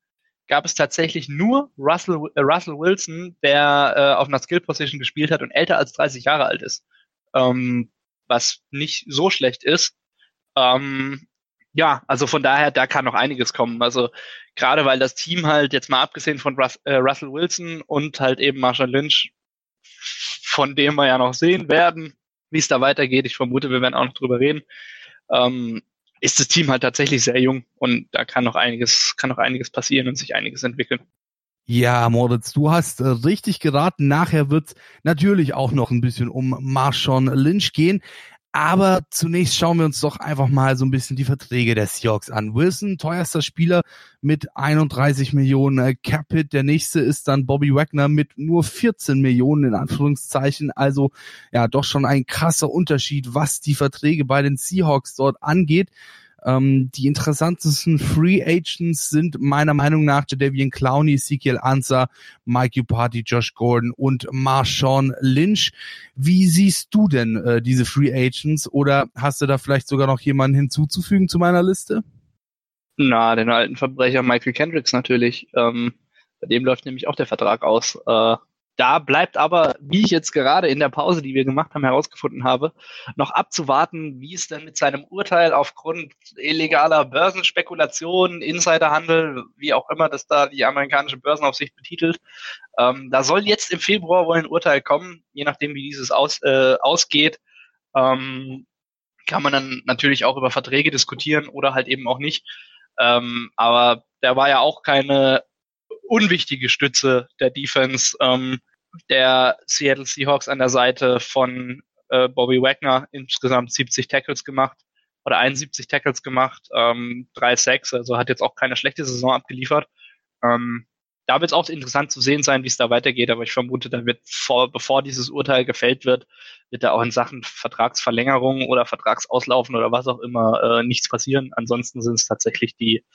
gab es tatsächlich nur Russell, äh, Russell Wilson, der äh, auf einer Skill Position gespielt hat und älter als 30 Jahre alt ist. Ähm, was nicht so schlecht ist. Ähm, ja, also von daher, da kann noch einiges kommen. Also gerade weil das Team halt jetzt mal abgesehen von Russ, äh, Russell Wilson und halt eben Marshall Lynch, von dem wir ja noch sehen werden, wie es da weitergeht. Ich vermute, wir werden auch noch drüber reden. Ähm, ist das Team halt tatsächlich sehr jung und da kann noch einiges, kann noch einiges passieren und sich einiges entwickeln.
Ja, Moritz, du hast äh, richtig geraten. Nachher wird natürlich auch noch ein bisschen um Marshawn Lynch gehen. Aber zunächst schauen wir uns doch einfach mal so ein bisschen die Verträge der Seahawks an. Wilson, teuerster Spieler mit 31 Millionen äh, Capit. Der nächste ist dann Bobby Wagner mit nur 14 Millionen in Anführungszeichen. Also ja, doch schon ein krasser Unterschied, was die Verträge bei den Seahawks dort angeht. Ähm, die interessantesten Free Agents sind meiner Meinung nach Jadavian Clowney, Ezekiel Ansah, Mike Upati, Josh Gordon und Marshawn Lynch. Wie siehst du denn äh, diese Free Agents oder hast du da vielleicht sogar noch jemanden hinzuzufügen zu meiner Liste?
Na, den alten Verbrecher Michael Kendricks natürlich. Ähm, bei dem läuft nämlich auch der Vertrag aus. Äh, da bleibt aber, wie ich jetzt gerade in der Pause, die wir gemacht haben, herausgefunden habe, noch abzuwarten, wie es denn mit seinem Urteil aufgrund illegaler Börsenspekulationen, Insiderhandel, wie auch immer das da die amerikanische Börsenaufsicht betitelt. Ähm, da soll jetzt im Februar wohl ein Urteil kommen, je nachdem, wie dieses aus, äh, ausgeht. Ähm, kann man dann natürlich auch über Verträge diskutieren oder halt eben auch nicht. Ähm, aber der war ja auch keine unwichtige Stütze der Defense. Ähm, der Seattle Seahawks an der Seite von äh, Bobby Wagner insgesamt 70 Tackles gemacht oder 71 Tackles gemacht, ähm, 3 Sacks, also hat jetzt auch keine schlechte Saison abgeliefert. Ähm, da wird es auch interessant zu sehen sein, wie es da weitergeht, aber ich vermute, da wird vor, bevor dieses Urteil gefällt wird, wird da auch in Sachen Vertragsverlängerung oder Vertragsauslaufen oder was auch immer äh, nichts passieren. Ansonsten sind es tatsächlich die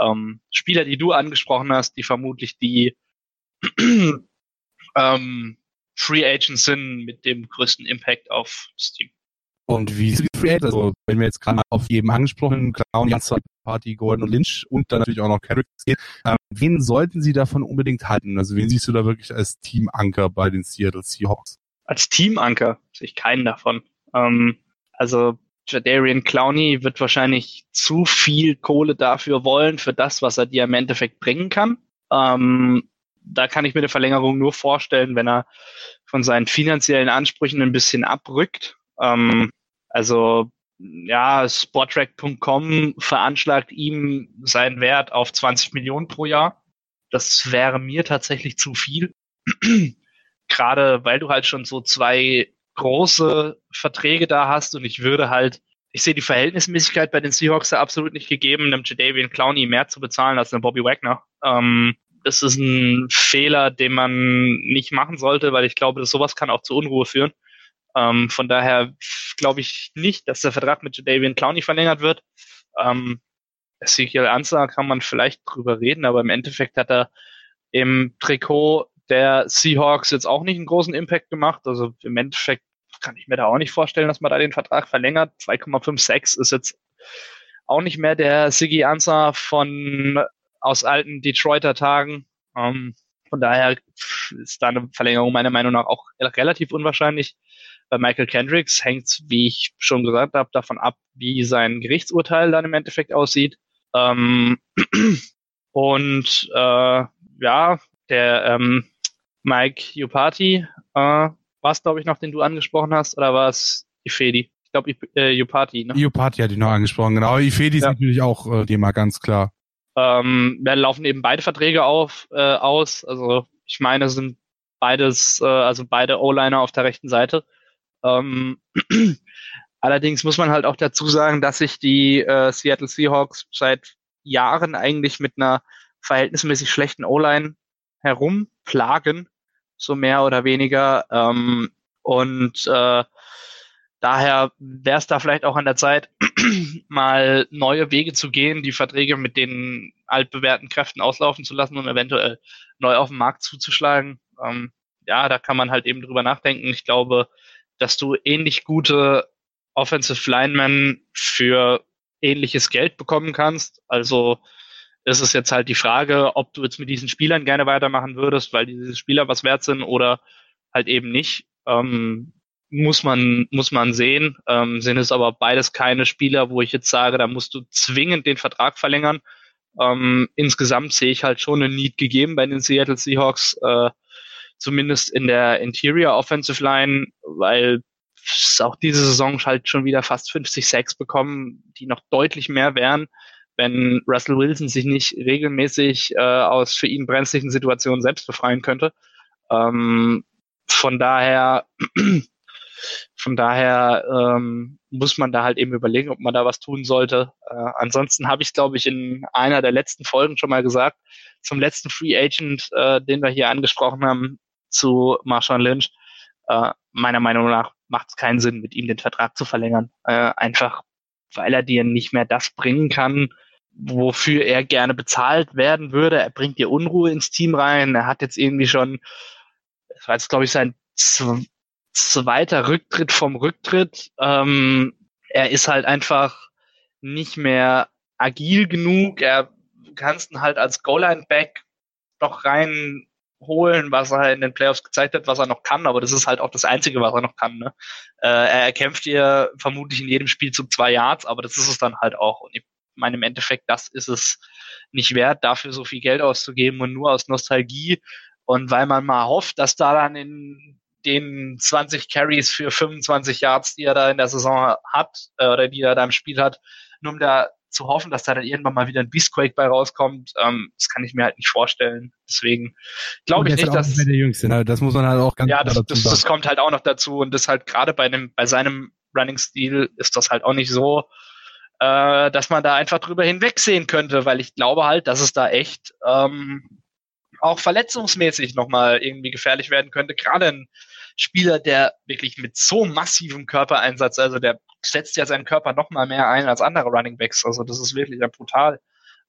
ähm, Spieler, die du angesprochen hast, die vermutlich die ähm, Free Agents sind mit dem größten Impact auf das Team.
Und wie sind die Free Agents? Also, wenn wir jetzt gerade mal auf jedem angesprochenen Clown, Janssen, Party, Gordon und Lynch und dann natürlich auch noch Carricks gehen, ähm, wen sollten sie davon unbedingt halten? Also, wen siehst du da wirklich als Teamanker bei den Seattle Seahawks?
Als Teamanker sehe ich keinen davon. Ähm, also, Jadarian Clowney wird wahrscheinlich zu viel Kohle dafür wollen, für das, was er dir im Endeffekt bringen kann. Ähm, da kann ich mir eine Verlängerung nur vorstellen, wenn er von seinen finanziellen Ansprüchen ein bisschen abrückt. Ähm, also ja, Sportrack.com veranschlagt ihm seinen Wert auf 20 Millionen pro Jahr. Das wäre mir tatsächlich zu viel. Gerade weil du halt schon so zwei große Verträge da hast und ich würde halt, ich sehe die Verhältnismäßigkeit bei den Seahawks da absolut nicht gegeben, einem Jadavian Clowney mehr zu bezahlen als einem Bobby Wagner. Ähm, das ist ein Fehler, den man nicht machen sollte, weil ich glaube, dass sowas kann auch zu Unruhe führen. Ähm, von daher glaube ich nicht, dass der Vertrag mit Jadavian Clowney verlängert wird. Ähm, Ezekiel Ansah kann man vielleicht drüber reden, aber im Endeffekt hat er im Trikot der Seahawks jetzt auch nicht einen großen Impact gemacht. Also im Endeffekt kann ich mir da auch nicht vorstellen, dass man da den Vertrag verlängert. 2,56 ist jetzt auch nicht mehr der Siggy Ansah von aus alten Detroiter Tagen. Ähm, von daher ist da eine Verlängerung meiner Meinung nach auch relativ unwahrscheinlich. Bei Michael Kendricks hängt wie ich schon gesagt habe, davon ab, wie sein Gerichtsurteil dann im Endeffekt aussieht. Ähm, und äh, ja, der ähm, Mike Upati äh, war es, glaube ich, noch, den du angesprochen hast, oder war es Ifedi? Ich glaube, äh, Upati,
ne? Upati hat ihn noch angesprochen, genau. Ifedi ja. ist natürlich auch äh, Thema, ganz klar.
Ähm, da laufen eben beide Verträge auf, äh, aus. Also ich meine, sind beides, äh, also beide O-Liner auf der rechten Seite. Ähm, allerdings muss man halt auch dazu sagen, dass sich die äh, Seattle Seahawks seit Jahren eigentlich mit einer verhältnismäßig schlechten O-Line herumplagen, so mehr oder weniger. Ähm, und äh, daher wäre es da vielleicht auch an der Zeit, mal neue Wege zu gehen, die Verträge mit den altbewährten Kräften auslaufen zu lassen und eventuell neu auf den Markt zuzuschlagen. Ähm, ja, da kann man halt eben drüber nachdenken. Ich glaube, dass du ähnlich gute Offensive Linemen für ähnliches Geld bekommen kannst. Also ist es jetzt halt die Frage, ob du jetzt mit diesen Spielern gerne weitermachen würdest, weil diese Spieler was wert sind oder halt eben nicht. Ähm, muss man, muss man sehen. Ähm, sind es aber beides keine Spieler, wo ich jetzt sage, da musst du zwingend den Vertrag verlängern. Ähm, insgesamt sehe ich halt schon eine Need gegeben bei den Seattle Seahawks, äh, zumindest in der Interior Offensive Line, weil auch diese Saison halt schon wieder fast 50 Sacks bekommen, die noch deutlich mehr wären, wenn Russell Wilson sich nicht regelmäßig äh, aus für ihn brenzlichen Situationen selbst befreien könnte. Ähm, von daher von daher ähm, muss man da halt eben überlegen, ob man da was tun sollte. Äh, ansonsten habe ich, glaube ich, in einer der letzten Folgen schon mal gesagt, zum letzten Free Agent, äh, den wir hier angesprochen haben, zu Marshawn Lynch, äh, meiner Meinung nach macht es keinen Sinn, mit ihm den Vertrag zu verlängern. Äh, einfach, weil er dir nicht mehr das bringen kann, wofür er gerne bezahlt werden würde. Er bringt dir Unruhe ins Team rein. Er hat jetzt irgendwie schon, das war jetzt, glaube ich, sein zweiter Rücktritt vom Rücktritt. Ähm, er ist halt einfach nicht mehr agil genug. Er kannst ihn halt als Goal-Line-Back doch reinholen, was er in den Playoffs gezeigt hat, was er noch kann, aber das ist halt auch das Einzige, was er noch kann. Ne? Äh, er kämpft hier vermutlich in jedem Spielzug zwei Yards, aber das ist es dann halt auch. Und ich meine, im Endeffekt, das ist es nicht wert, dafür so viel Geld auszugeben und nur aus Nostalgie und weil man mal hofft, dass da dann in den 20 Carries für 25 Yards, die er da in der Saison hat, äh, oder die er da im Spiel hat, nur um da zu hoffen, dass da dann irgendwann mal wieder ein Beastquake bei rauskommt, ähm, das kann ich mir halt nicht vorstellen. Deswegen glaube ich nicht, dass
der Jüngste, ne? das muss man halt auch ganz
ja, das, das, das kommt halt auch noch dazu und das halt gerade bei dem bei seinem Running Stil ist das halt auch nicht so, äh, dass man da einfach drüber hinwegsehen könnte, weil ich glaube halt, dass es da echt ähm, auch verletzungsmäßig nochmal irgendwie gefährlich werden könnte. Gerade ein Spieler, der wirklich mit so massivem Körpereinsatz, also der setzt ja seinen Körper nochmal mehr ein als andere Running Backs. Also das ist wirklich ja brutal.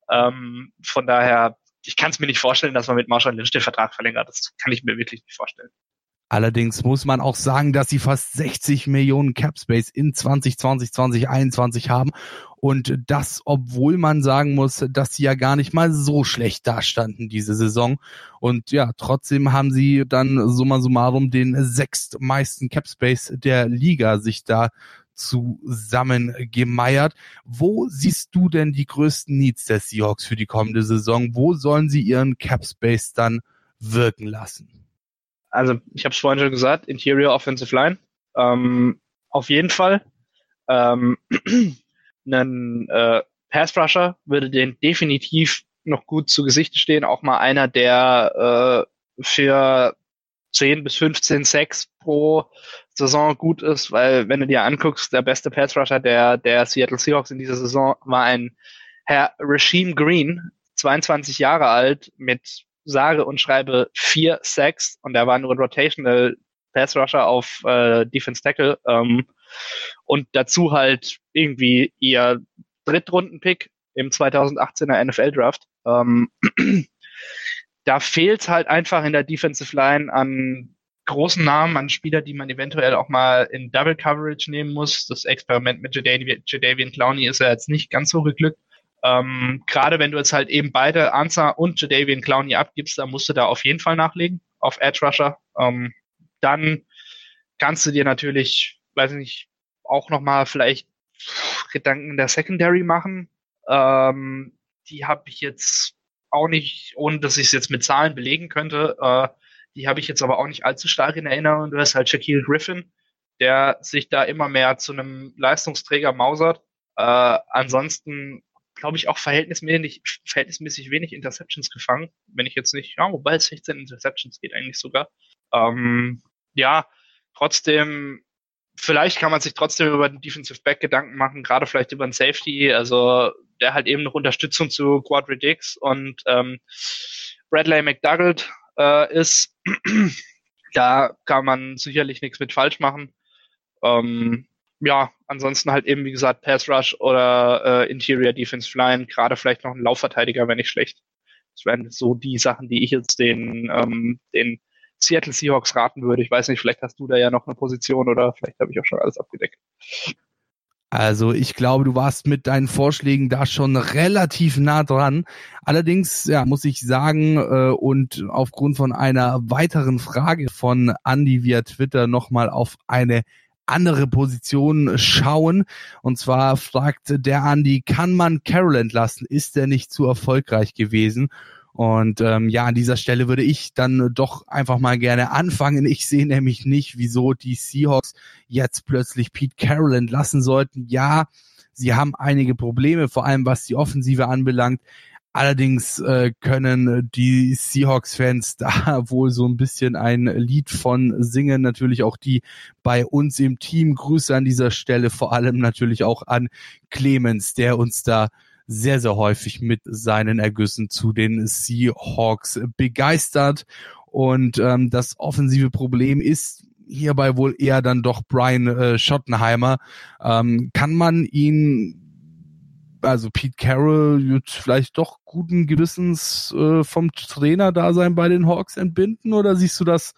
Ähm, von daher, ich kann es mir nicht vorstellen, dass man mit Marshall Lynch den Vertrag verlängert. Das kann ich mir wirklich nicht vorstellen.
Allerdings muss man auch sagen, dass sie fast 60 Millionen Cap Space in 2020, 2021 haben. Und das, obwohl man sagen muss, dass sie ja gar nicht mal so schlecht dastanden diese Saison. Und ja, trotzdem haben sie dann summa summarum den sechstmeisten Cap Space der Liga sich da zusammengemeiert. Wo siehst du denn die größten Needs der Seahawks für die kommende Saison? Wo sollen sie ihren Cap Space dann wirken lassen?
Also ich habe es vorhin schon gesagt, Interior Offensive Line. Ähm, auf jeden Fall. Ähm, ein äh, Pass Rusher würde den definitiv noch gut zu Gesicht stehen. Auch mal einer, der äh, für 10 bis 15 Sacks pro Saison gut ist, weil wenn du dir anguckst, der beste Pass Rusher der, der Seattle Seahawks in dieser Saison war ein Herr Regime Green, 22 Jahre alt, mit sage und schreibe vier Sacks und er war nur Rotational Pass Rusher auf äh, Defense Tackle ähm, und dazu halt irgendwie ihr Drittrunden-Pick im 2018er NFL Draft. Ähm, da fehlt halt einfach in der Defensive Line an großen Namen, an Spieler, die man eventuell auch mal in Double Coverage nehmen muss. Das Experiment mit Jadavian Clowney ist ja jetzt nicht ganz so geglückt. Ähm, Gerade wenn du jetzt halt eben beide Answer und Jadavian Clowney abgibst, dann musst du da auf jeden Fall nachlegen auf Edge Rusher. Ähm, dann kannst du dir natürlich, weiß ich nicht, auch nochmal vielleicht Gedanken der Secondary machen. Ähm, die habe ich jetzt auch nicht, ohne dass ich es jetzt mit Zahlen belegen könnte, äh, die habe ich jetzt aber auch nicht allzu stark in Erinnerung. Du hast halt Shaquille Griffin, der sich da immer mehr zu einem Leistungsträger mausert. Äh, ansonsten glaube ich auch verhältnismäßig, verhältnismäßig wenig Interceptions gefangen, wenn ich jetzt nicht, ja, wobei es 16 Interceptions geht eigentlich sogar. Ähm, ja, trotzdem, vielleicht kann man sich trotzdem über den Defensive Back Gedanken machen, gerade vielleicht über den Safety, also der halt eben noch Unterstützung zu Quadridix und ähm, Bradley McDougald äh, ist. da kann man sicherlich nichts mit falsch machen. Ähm, ja, ansonsten halt eben, wie gesagt, Pass Rush oder äh, Interior Defense Line, gerade vielleicht noch ein Laufverteidiger, wenn nicht schlecht. Das wären so die Sachen, die ich jetzt den, ähm, den Seattle Seahawks raten würde. Ich weiß nicht, vielleicht hast du da ja noch eine Position oder vielleicht habe ich auch schon alles abgedeckt.
Also ich glaube, du warst mit deinen Vorschlägen da schon relativ nah dran. Allerdings, ja, muss ich sagen, äh, und aufgrund von einer weiteren Frage von Andy via Twitter nochmal auf eine andere Position schauen. Und zwar fragt der Andy, kann man Carroll entlassen? Ist er nicht zu erfolgreich gewesen? Und ähm, ja, an dieser Stelle würde ich dann doch einfach mal gerne anfangen. Ich sehe nämlich nicht, wieso die Seahawks jetzt plötzlich Pete Carroll entlassen sollten. Ja, sie haben einige Probleme, vor allem was die Offensive anbelangt. Allerdings äh, können die Seahawks-Fans da wohl so ein bisschen ein Lied von singen. Natürlich auch die bei uns im Team. Grüße an dieser Stelle, vor allem natürlich auch an Clemens, der uns da sehr, sehr häufig mit seinen Ergüssen zu den Seahawks begeistert. Und ähm, das offensive Problem ist hierbei wohl eher dann doch Brian äh, Schottenheimer. Ähm, kann man ihn also Pete Carroll wird vielleicht doch guten Gewissens äh, vom Trainer da sein bei den Hawks entbinden oder siehst du das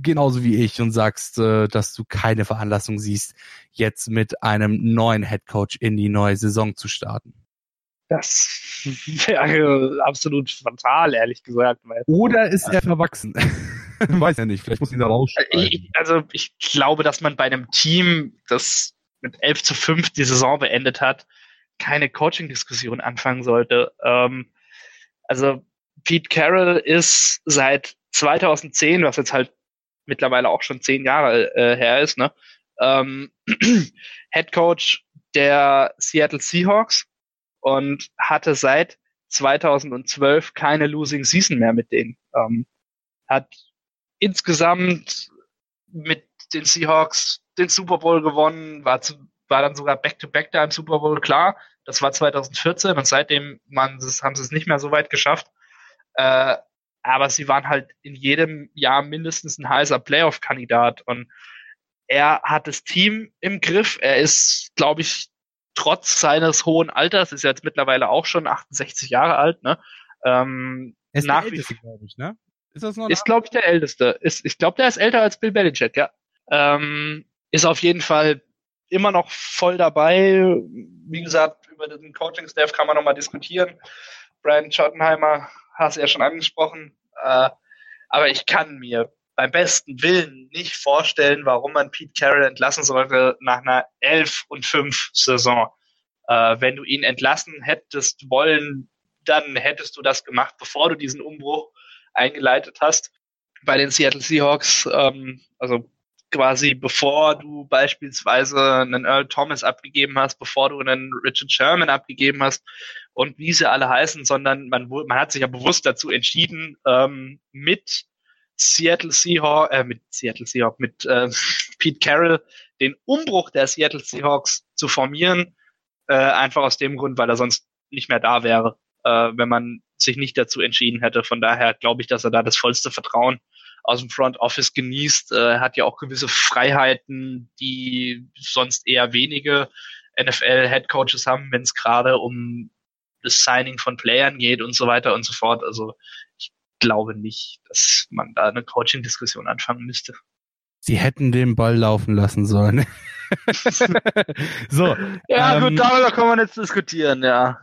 genauso wie ich und sagst, äh, dass du keine Veranlassung siehst, jetzt mit einem neuen Headcoach in die neue Saison zu starten?
Das wäre absolut fatal, ehrlich gesagt.
Oder ist er verwachsen? Weiß ja nicht, vielleicht muss ihn da
rausschreiben. Also ich glaube, dass man bei einem Team, das mit 11 zu 5 die Saison beendet hat, keine Coaching-Diskussion anfangen sollte. Ähm, also Pete Carroll ist seit 2010, was jetzt halt mittlerweile auch schon zehn Jahre äh, her ist, ne, ähm, Head Coach der Seattle Seahawks und hatte seit 2012 keine Losing Season mehr mit denen. Ähm, hat insgesamt mit den Seahawks den Super Bowl gewonnen, war, zu, war dann sogar Back-to-Back -back da im Super Bowl, klar. Das war 2014 und seitdem man, haben sie es nicht mehr so weit geschafft. Äh, aber sie waren halt in jedem Jahr mindestens ein heißer Playoff-Kandidat und er hat das Team im Griff. Er ist, glaube ich, trotz seines hohen Alters, ist jetzt mittlerweile auch schon 68 Jahre alt, ne? Ähm,
ist nach der älteste, glaube ich, ne?
Ist das noch? Ist, glaube ich, der älteste. Ist, ich glaube, der ist älter als Bill Belichick, ja. Ähm, ist auf jeden Fall immer noch voll dabei. Wie gesagt, über den Coaching-Staff kann man nochmal diskutieren. Brian Schottenheimer hast du ja schon angesprochen. Äh, aber ich kann mir beim besten Willen nicht vorstellen, warum man Pete Carroll entlassen sollte nach einer 11 und 5 Saison. Äh, wenn du ihn entlassen hättest wollen, dann hättest du das gemacht, bevor du diesen Umbruch eingeleitet hast bei den Seattle Seahawks. Ähm, also quasi bevor du beispielsweise einen Earl Thomas abgegeben hast, bevor du einen Richard Sherman abgegeben hast und wie sie alle heißen, sondern man, man hat sich ja bewusst dazu entschieden, ähm, mit Seattle Seahawks, äh, mit Seattle Seahawks, mit äh, Pete Carroll den Umbruch der Seattle Seahawks zu formieren, äh, einfach aus dem Grund, weil er sonst nicht mehr da wäre, äh, wenn man sich nicht dazu entschieden hätte. Von daher glaube ich, dass er da das vollste Vertrauen aus dem Front Office genießt. Er hat ja auch gewisse Freiheiten, die sonst eher wenige NFL-Headcoaches haben, wenn es gerade um das Signing von Playern geht und so weiter und so fort. Also ich glaube nicht, dass man da eine Coaching-Diskussion anfangen müsste.
Sie hätten den Ball laufen lassen sollen. so.
Ja, ähm, gut, darüber kann man jetzt diskutieren, ja.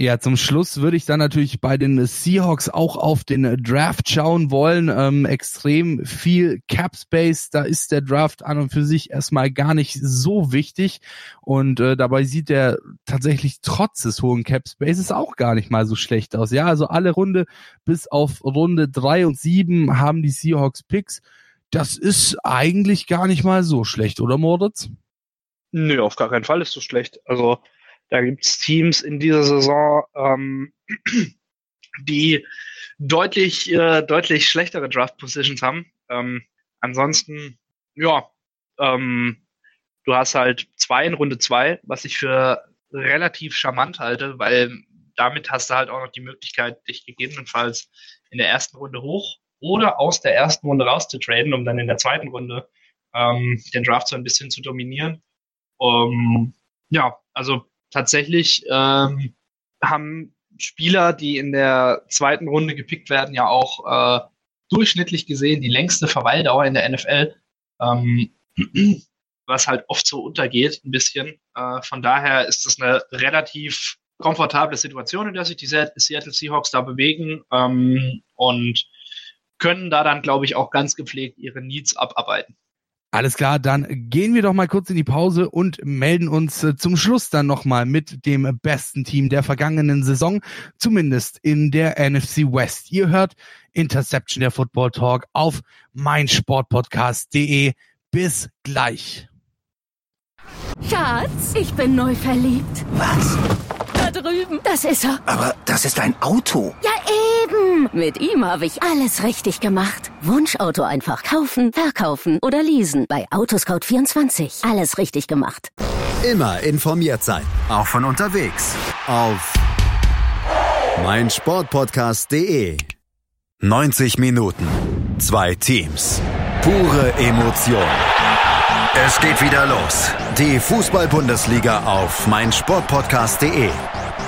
Ja, zum Schluss würde ich dann natürlich bei den Seahawks auch auf den Draft schauen wollen. Ähm, extrem viel Cap Space, da ist der Draft an und für sich erstmal gar nicht so wichtig. Und äh, dabei sieht der tatsächlich trotz des hohen Cap Spaces auch gar nicht mal so schlecht aus. Ja, also alle Runde bis auf Runde drei und sieben haben die Seahawks Picks. Das ist eigentlich gar nicht mal so schlecht, oder Moritz?
Nö, auf gar keinen Fall ist so schlecht. Also da gibt's Teams in dieser Saison, ähm, die deutlich, äh, deutlich schlechtere Draft Positions haben. Ähm, ansonsten, ja, ähm, du hast halt zwei in Runde zwei, was ich für relativ charmant halte, weil damit hast du halt auch noch die Möglichkeit, dich gegebenenfalls in der ersten Runde hoch oder aus der ersten Runde rauszutraden, um dann in der zweiten Runde ähm, den Draft so ein bisschen zu dominieren. Um, ja, also tatsächlich ähm, haben Spieler, die in der zweiten Runde gepickt werden, ja auch äh, durchschnittlich gesehen die längste Verweildauer in der NFL, ähm, was halt oft so untergeht ein bisschen. Äh, von daher ist das eine relativ komfortable Situation, in der sich die Seattle Seahawks da bewegen ähm, und können da dann, glaube ich, auch ganz gepflegt ihre Needs abarbeiten.
Alles klar, dann gehen wir doch mal kurz in die Pause und melden uns äh, zum Schluss dann nochmal mit dem besten Team der vergangenen Saison, zumindest in der NFC West. Ihr hört Interception der Football Talk auf meinsportpodcast.de. Bis gleich.
Schatz, ich bin neu verliebt.
Was?
Da drüben. Das ist er.
Aber das ist ein Auto.
Ja, eben. Mit ihm habe ich alles richtig gemacht. Wunschauto einfach kaufen, verkaufen oder leasen. Bei Autoscout24. Alles richtig gemacht.
Immer informiert sein. Auch von unterwegs. Auf meinsportpodcast.de. 90 Minuten. Zwei Teams. Pure Emotion. Es geht wieder los. Die Fußball-Bundesliga auf meinsportpodcast.de.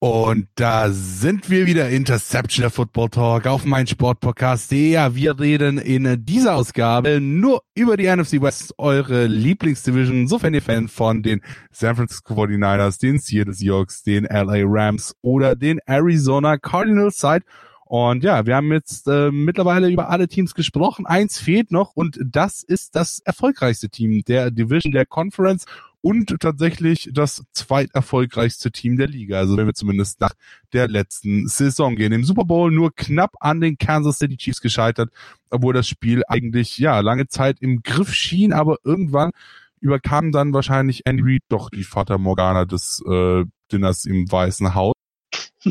Und da sind wir wieder, Interception der Football Talk auf mein Sportpodcast. Ja, wir reden in dieser Ausgabe nur über die NFC West, eure Lieblingsdivision, sofern ihr Fan von den San Francisco 49ers, den Seattle Seahawks, den LA Rams oder den Arizona Cardinals seid. Und ja, wir haben jetzt äh, mittlerweile über alle Teams gesprochen. Eins fehlt noch und das ist das erfolgreichste Team der Division der Conference und tatsächlich das zweiterfolgreichste Team der Liga. Also wenn wir zumindest nach der letzten Saison gehen. Im Super Bowl nur knapp an den Kansas City Chiefs gescheitert, obwohl das Spiel eigentlich ja lange Zeit im Griff schien, aber irgendwann überkam dann wahrscheinlich Andy Reid doch die Vater Morgana des äh, Dinners im Weißen Haus.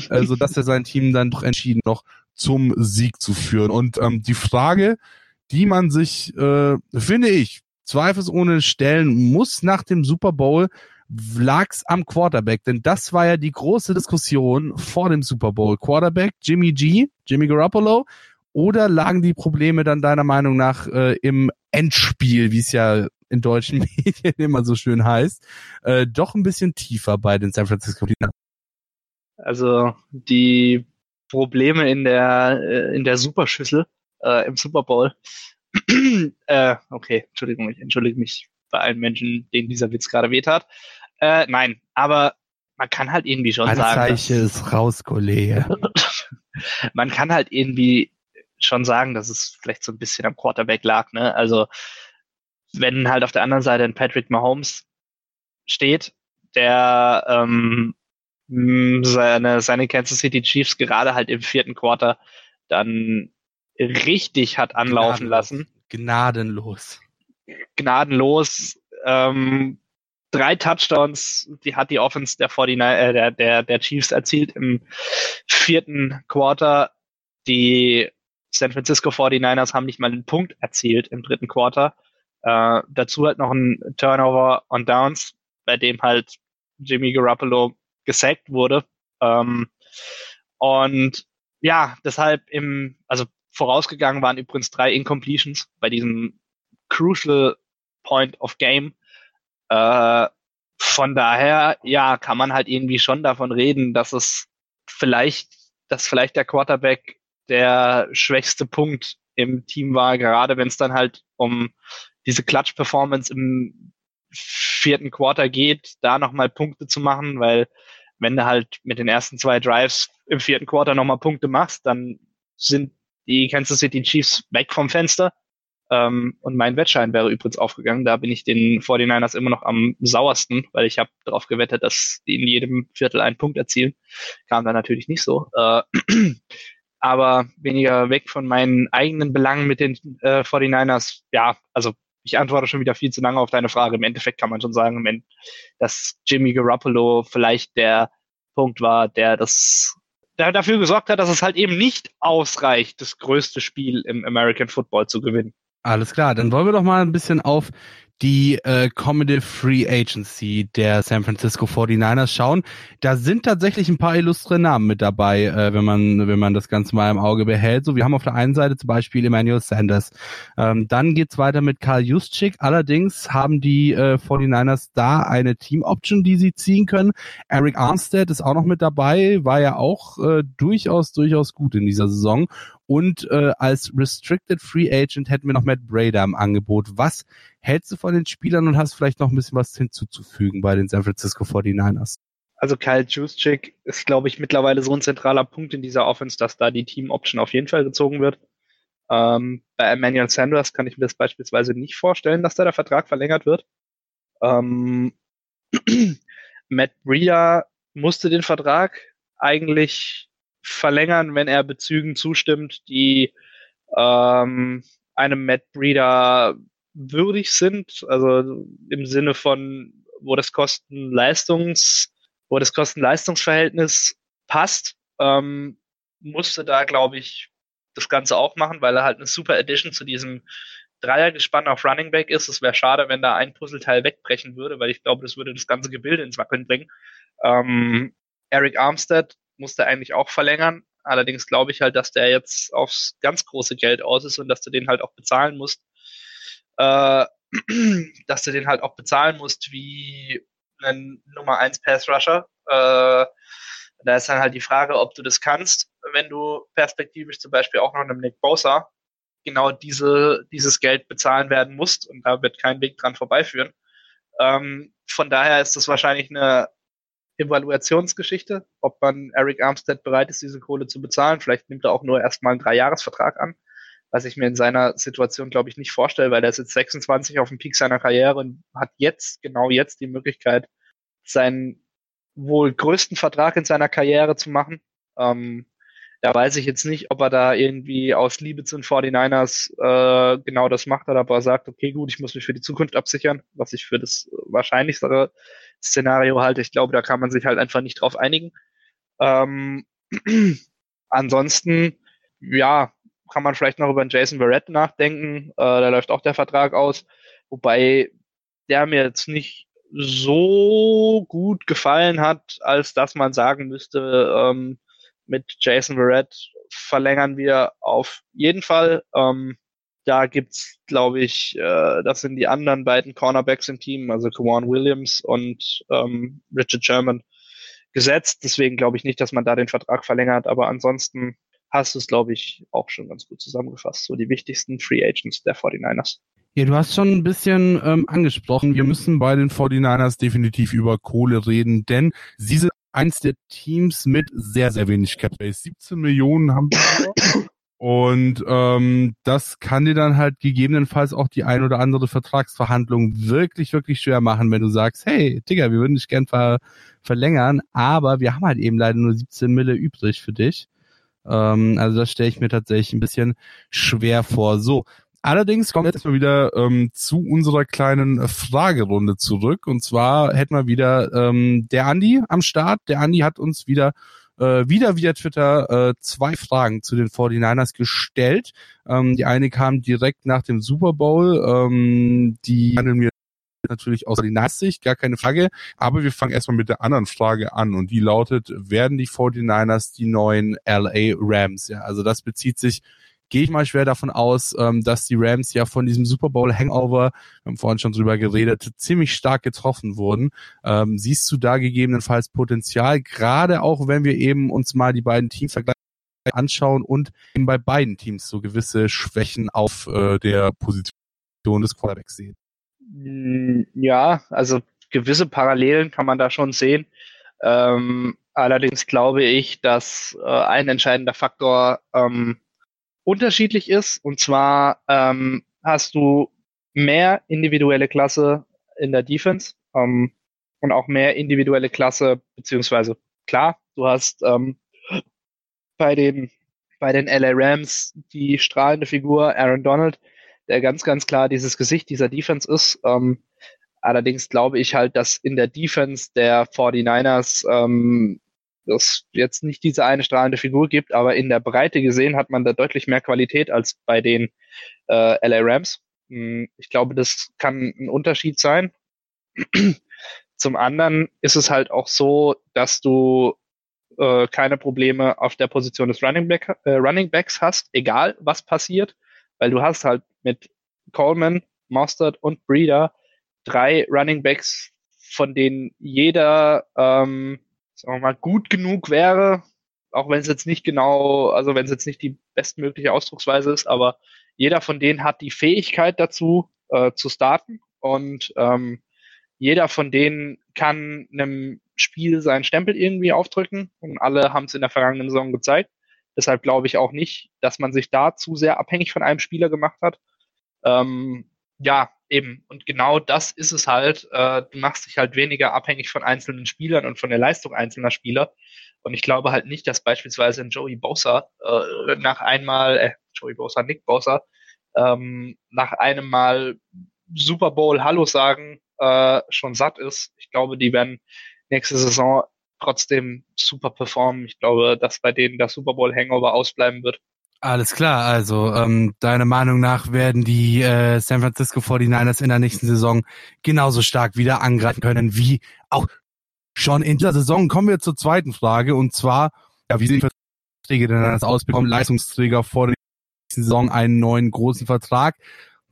Also dass er sein Team dann doch entschieden noch zum Sieg zu führen. Und ähm, die Frage, die man sich, äh, finde ich, zweifelsohne stellen muss nach dem Super Bowl, lag's am Quarterback, denn das war ja die große Diskussion vor dem Super Bowl. Quarterback, Jimmy G, Jimmy Garoppolo, oder lagen die Probleme dann deiner Meinung nach äh, im Endspiel, wie es ja in deutschen Medien immer so schön heißt, äh, doch ein bisschen tiefer bei den San Francisco 49
Also die Probleme in der äh, in der Superschüssel äh, im Super Bowl äh, okay, Entschuldigung, ich entschuldige mich bei allen Menschen, denen dieser Witz gerade wehtat. Äh, nein, aber man kann halt irgendwie schon
Anzeiche
sagen.
ist raus, Kollege.
man kann halt irgendwie schon sagen, dass es vielleicht so ein bisschen am Quarterback lag, ne? Also, wenn halt auf der anderen Seite ein Patrick Mahomes steht, der ähm, seine, seine Kansas City Chiefs gerade halt im vierten Quarter dann richtig hat anlaufen lassen.
Gnadenlos.
gnadenlos. Ähm, drei Touchdowns, die hat die Offense der, 49, äh, der, der, der Chiefs erzielt im vierten Quarter. Die San Francisco 49ers haben nicht mal einen Punkt erzielt im dritten Quarter. Äh, dazu halt noch ein Turnover on Downs, bei dem halt Jimmy Garoppolo gesackt wurde. Ähm, und ja, deshalb im, also vorausgegangen waren übrigens drei Incompletions bei diesem Crucial Point of Game. Äh, von daher, ja, kann man halt irgendwie schon davon reden, dass es vielleicht, dass vielleicht der Quarterback der schwächste Punkt im Team war, gerade wenn es dann halt um diese Clutch-Performance im vierten Quarter geht, da nochmal Punkte zu machen, weil wenn du halt mit den ersten zwei Drives im vierten Quarter nochmal Punkte machst, dann sind die Kansas City Chiefs weg vom Fenster. Ähm, und mein Wettschein wäre übrigens aufgegangen. Da bin ich den 49ers immer noch am sauersten, weil ich habe darauf gewettet, dass die in jedem Viertel einen Punkt erzielen. Kam dann natürlich nicht so. Äh, aber weniger weg von meinen eigenen Belangen mit den äh, 49ers. Ja, also ich antworte schon wieder viel zu lange auf deine Frage. Im Endeffekt kann man schon sagen, dass Jimmy Garoppolo vielleicht der Punkt war, der das dafür gesorgt hat, dass es halt eben nicht ausreicht, das größte Spiel im American Football zu gewinnen.
Alles klar, dann wollen wir doch mal ein bisschen auf die äh, Comedy Free Agency der San Francisco 49ers schauen. Da sind tatsächlich ein paar illustre Namen mit dabei, äh, wenn man wenn man das Ganze mal im Auge behält. So, wir haben auf der einen Seite zum Beispiel Emmanuel Sanders. Ähm, dann geht's weiter mit Karl Juszczyk. Allerdings haben die äh, 49ers da eine Team Option, die sie ziehen können. Eric Armstead ist auch noch mit dabei, war ja auch äh, durchaus durchaus gut in dieser Saison. Und äh, als Restricted Free Agent hätten wir noch Matt Brader im Angebot. Was hältst du von den Spielern und hast vielleicht noch ein bisschen was hinzuzufügen bei den San Francisco 49ers?
Also Kyle Juszczyk ist, glaube ich, mittlerweile so ein zentraler Punkt in dieser Offense, dass da die Team Option auf jeden Fall gezogen wird. Ähm, bei Emmanuel Sanders kann ich mir das beispielsweise nicht vorstellen, dass da der Vertrag verlängert wird. Ähm, Matt Breeder musste den Vertrag eigentlich verlängern, wenn er Bezügen zustimmt, die ähm, einem Matt Breeder würdig sind, also im Sinne von, wo das Kosten-Leistungs, wo das Kosten-Leistungsverhältnis passt, ähm, musste da, glaube ich, das Ganze auch machen, weil er halt eine super Edition zu diesem Dreiergespann auf Running Back ist. Es wäre schade, wenn da ein Puzzleteil wegbrechen würde, weil ich glaube, das würde das ganze Gebilde ins Wackeln bringen. Ähm, Eric Armstead musste eigentlich auch verlängern. Allerdings glaube ich halt, dass der jetzt aufs ganz große Geld aus ist und dass du den halt auch bezahlen musst äh, dass du den halt auch bezahlen musst wie ein Nummer 1 Pass Rusher. Äh, da ist dann halt die Frage, ob du das kannst, wenn du perspektivisch zum Beispiel auch noch einem Nick Bosa genau diese, dieses Geld bezahlen werden musst und da wird kein Weg dran vorbeiführen. Ähm, von daher ist das wahrscheinlich eine Evaluationsgeschichte, ob man Eric Armstead bereit ist, diese Kohle zu bezahlen. Vielleicht nimmt er auch nur erstmal einen Dreijahresvertrag an was ich mir in seiner Situation, glaube ich, nicht vorstelle, weil er ist jetzt 26 auf dem Peak seiner Karriere und hat jetzt, genau jetzt, die Möglichkeit, seinen wohl größten Vertrag in seiner Karriere zu machen. Ähm, da weiß ich jetzt nicht, ob er da irgendwie aus Liebe zu den 49ers äh, genau das macht oder ob er sagt, okay, gut, ich muss mich für die Zukunft absichern, was ich für das wahrscheinlichste Szenario halte. Ich glaube, da kann man sich halt einfach nicht drauf einigen. Ähm, ansonsten, ja, kann man vielleicht noch über einen Jason Verrett nachdenken. Äh, da läuft auch der Vertrag aus. Wobei der mir jetzt nicht so gut gefallen hat, als dass man sagen müsste, ähm, mit Jason Verrett verlängern wir auf jeden Fall. Ähm, da gibt's, glaube ich, äh, das sind die anderen beiden Cornerbacks im Team, also Kawan Williams und ähm, Richard Sherman gesetzt. Deswegen glaube ich nicht, dass man da den Vertrag verlängert. Aber ansonsten hast du es, glaube ich, auch schon ganz gut zusammengefasst. So die wichtigsten Free Agents der 49ers.
Ja, du hast schon ein bisschen ähm, angesprochen, wir müssen bei den 49ers definitiv über Kohle reden, denn sie sind eins der Teams mit sehr, sehr wenig Cap Base. 17 Millionen haben wir. Und ähm, das kann dir dann halt gegebenenfalls auch die ein oder andere Vertragsverhandlung wirklich, wirklich schwer machen, wenn du sagst, hey, Digga, wir würden dich gern ver verlängern, aber wir haben halt eben leider nur 17 Mille übrig für dich. Ähm, also das stelle ich mir tatsächlich ein bisschen schwer vor. So, Allerdings kommen wir jetzt mal wieder ähm, zu unserer kleinen Fragerunde zurück. Und zwar hätten wir wieder ähm, der Andi am Start. Der Andi hat uns wieder äh, wieder via Twitter äh, zwei Fragen zu den 49ers gestellt. Ähm, die eine kam direkt nach dem Super Bowl. Ähm, die handeln mir natürlich aus Sicht, gar keine Frage. Aber wir fangen erstmal mit der anderen Frage an und die lautet, werden die 49ers die neuen LA Rams? Ja, also das bezieht sich gehe ich mal schwer davon aus, ähm, dass die Rams ja von diesem Super Bowl Hangover, wir haben vorhin schon drüber geredet, ziemlich stark getroffen wurden. Ähm, siehst du da gegebenenfalls Potenzial, gerade auch wenn wir eben uns mal die beiden Teams anschauen und eben bei beiden Teams so gewisse Schwächen auf äh, der Position des Quarterbacks sehen?
Mm, ja, also gewisse Parallelen kann man da schon sehen. Ähm, allerdings glaube ich, dass äh, ein entscheidender Faktor ähm, unterschiedlich ist. Und zwar ähm, hast du mehr individuelle Klasse in der Defense ähm, und auch mehr individuelle Klasse, beziehungsweise klar, du hast ähm, bei den bei den LA Rams die strahlende Figur Aaron Donald, der ganz, ganz klar dieses Gesicht dieser Defense ist. Ähm, allerdings glaube ich halt, dass in der Defense der 49ers ähm, es jetzt nicht diese eine strahlende Figur gibt, aber in der Breite gesehen hat man da deutlich mehr Qualität als bei den äh, LA Rams. Hm, ich glaube, das kann ein Unterschied sein. Zum anderen ist es halt auch so, dass du äh, keine Probleme auf der Position des Running, Back, äh, Running Backs hast, egal was passiert, weil du hast halt mit Coleman, Mustard und Breeder drei Running Backs, von denen jeder ähm, sagen wir mal, gut genug wäre, auch wenn es jetzt nicht genau, also wenn es jetzt nicht die bestmögliche Ausdrucksweise ist, aber jeder von denen hat die Fähigkeit dazu, äh, zu starten und ähm, jeder von denen kann einem Spiel seinen Stempel irgendwie aufdrücken und alle haben es in der vergangenen Saison gezeigt. Deshalb glaube ich auch nicht, dass man sich da zu sehr abhängig von einem Spieler gemacht hat. Ähm, ja, eben. Und genau das ist es halt. Äh, du machst dich halt weniger abhängig von einzelnen Spielern und von der Leistung einzelner Spieler. Und ich glaube halt nicht, dass beispielsweise ein Joey Bosa äh, nach einmal, äh, Joey Bosa, Nick Bosa, ähm, nach einem Mal Super Bowl Hallo sagen äh, schon satt ist. Ich glaube, die werden nächste Saison trotzdem super performen. Ich glaube, dass bei denen der Super Bowl Hangover ausbleiben wird.
Alles klar, also ähm, deiner Meinung nach werden die äh, San Francisco 49ers in der nächsten Saison genauso stark wieder angreifen können wie auch schon in dieser Saison. Kommen wir zur zweiten Frage und zwar, ja, wie sind die Verträge denn das ausbekommen? Leistungsträger vor der nächsten Saison einen neuen großen Vertrag.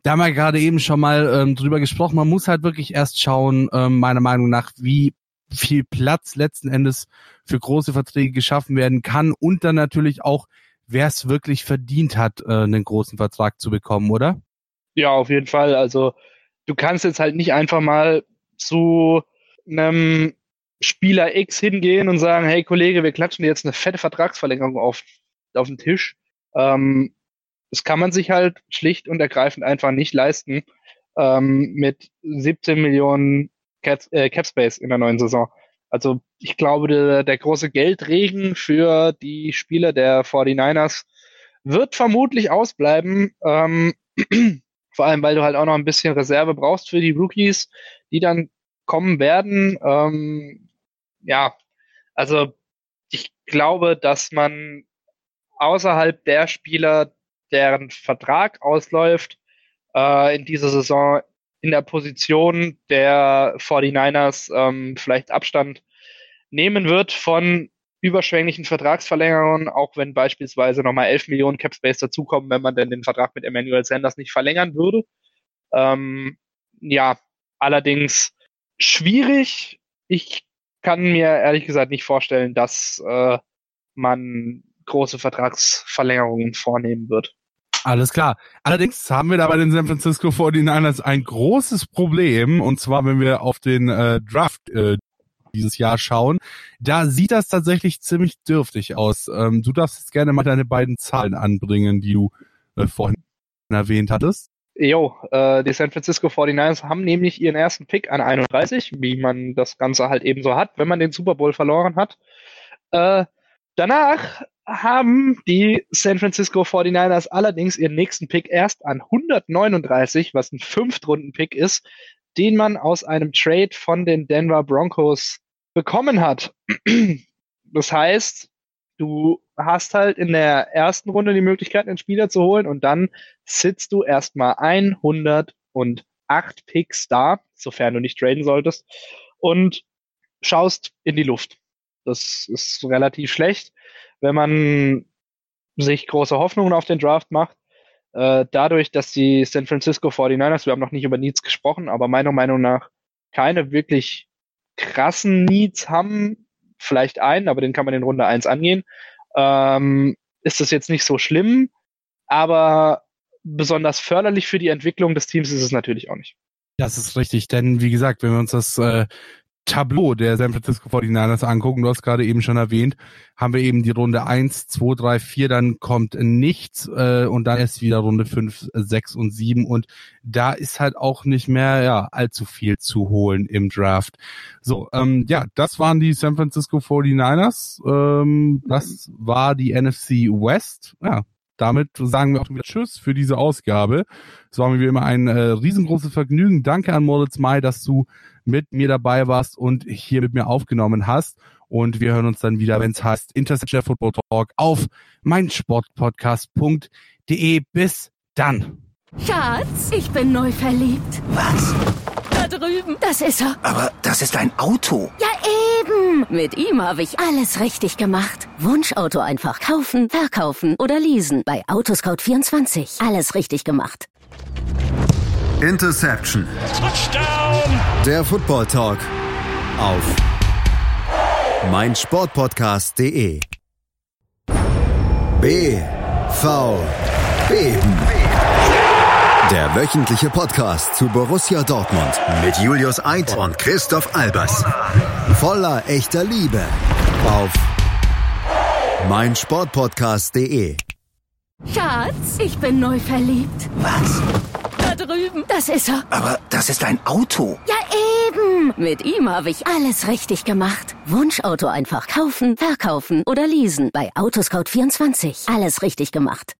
Da haben wir gerade eben schon mal ähm, drüber gesprochen. Man muss halt wirklich erst schauen, ähm, meiner Meinung nach, wie viel Platz letzten Endes für große Verträge geschaffen werden kann und dann natürlich auch wer es wirklich verdient hat, äh, einen großen Vertrag zu bekommen, oder?
Ja, auf jeden Fall. Also du kannst jetzt halt nicht einfach mal zu einem Spieler X hingehen und sagen, hey Kollege, wir klatschen dir jetzt eine fette Vertragsverlängerung auf, auf den Tisch. Ähm, das kann man sich halt schlicht und ergreifend einfach nicht leisten ähm, mit 17 Millionen Cap, äh, Cap Space in der neuen Saison. Also ich glaube, der, der große Geldregen für die Spieler der 49ers wird vermutlich ausbleiben. Ähm, vor allem, weil du halt auch noch ein bisschen Reserve brauchst für die Rookies, die dann kommen werden. Ähm, ja, also ich glaube, dass man außerhalb der Spieler, deren Vertrag ausläuft, äh, in dieser Saison in der Position der 49ers ähm, vielleicht Abstand nehmen wird von überschwänglichen Vertragsverlängerungen, auch wenn beispielsweise nochmal 11 Millionen Cap Space dazukommen, wenn man denn den Vertrag mit Emmanuel Sanders nicht verlängern würde. Ähm, ja, allerdings schwierig. Ich kann mir ehrlich gesagt nicht vorstellen, dass äh, man große Vertragsverlängerungen vornehmen wird.
Alles klar. Allerdings haben wir da bei den San Francisco 49ers ein großes Problem, und zwar wenn wir auf den äh, Draft äh, dieses Jahr schauen, da sieht das tatsächlich ziemlich dürftig aus. Ähm, du darfst jetzt gerne mal deine beiden Zahlen anbringen, die du äh, vorhin erwähnt hattest.
Jo, äh, die San Francisco 49ers haben nämlich ihren ersten Pick an 31, wie man das Ganze halt eben so hat, wenn man den Super Bowl verloren hat. Äh, danach haben die San Francisco 49ers allerdings ihren nächsten Pick erst an 139, was ein Fünftrunden-Pick ist, den man aus einem Trade von den Denver Broncos bekommen hat. Das heißt, du hast halt in der ersten Runde die Möglichkeit, einen Spieler zu holen und dann sitzt du erstmal 108 Picks da, sofern du nicht traden solltest, und schaust in die Luft. Das ist relativ schlecht, wenn man sich große Hoffnungen auf den Draft macht. Äh, dadurch, dass die San Francisco 49ers, wir haben noch nicht über Needs gesprochen, aber meiner Meinung nach keine wirklich krassen Needs haben, vielleicht einen, aber den kann man in Runde 1 angehen, ähm, ist das jetzt nicht so schlimm, aber besonders förderlich für die Entwicklung des Teams ist es natürlich auch nicht.
Das ist richtig, denn wie gesagt, wenn wir uns das äh, Tableau der San Francisco 49ers angucken, du hast gerade eben schon erwähnt, haben wir eben die Runde 1, 2, 3, 4, dann kommt nichts äh, und dann ist wieder Runde 5, 6 und 7 und da ist halt auch nicht mehr ja allzu viel zu holen im Draft. So, ähm, ja, das waren die San Francisco 49ers, ähm, das war die NFC West, ja, damit sagen wir auch wieder Tschüss für diese Ausgabe. Es war mir wie immer ein äh, riesengroßes Vergnügen. Danke an Moritz May, dass du mit mir dabei warst und hier mit mir aufgenommen hast. Und wir hören uns dann wieder, wenn es heißt Interception Football Talk auf meinsportpodcast.de. Bis dann.
Schatz, ich bin neu verliebt.
Was?
Da drüben. Das ist er.
Aber das ist ein Auto.
Ja, eben. Mit ihm habe ich alles richtig gemacht. Wunschauto einfach kaufen, verkaufen oder leasen. Bei Autoscout24. Alles richtig gemacht.
Interception.
Touchdown.
Der Football Talk auf meinsportpodcast.de. BV Beben. Der wöchentliche Podcast zu Borussia Dortmund mit Julius Eid und Christoph Albers. Voller echter Liebe auf meinsportpodcast.de.
Schatz, ich bin neu verliebt.
Was?
Da drüben. Das ist er.
Aber das ist ein Auto.
Ja, eben. Mit ihm habe ich alles richtig gemacht. Wunschauto einfach kaufen, verkaufen oder leasen. Bei Autoscout24. Alles richtig gemacht.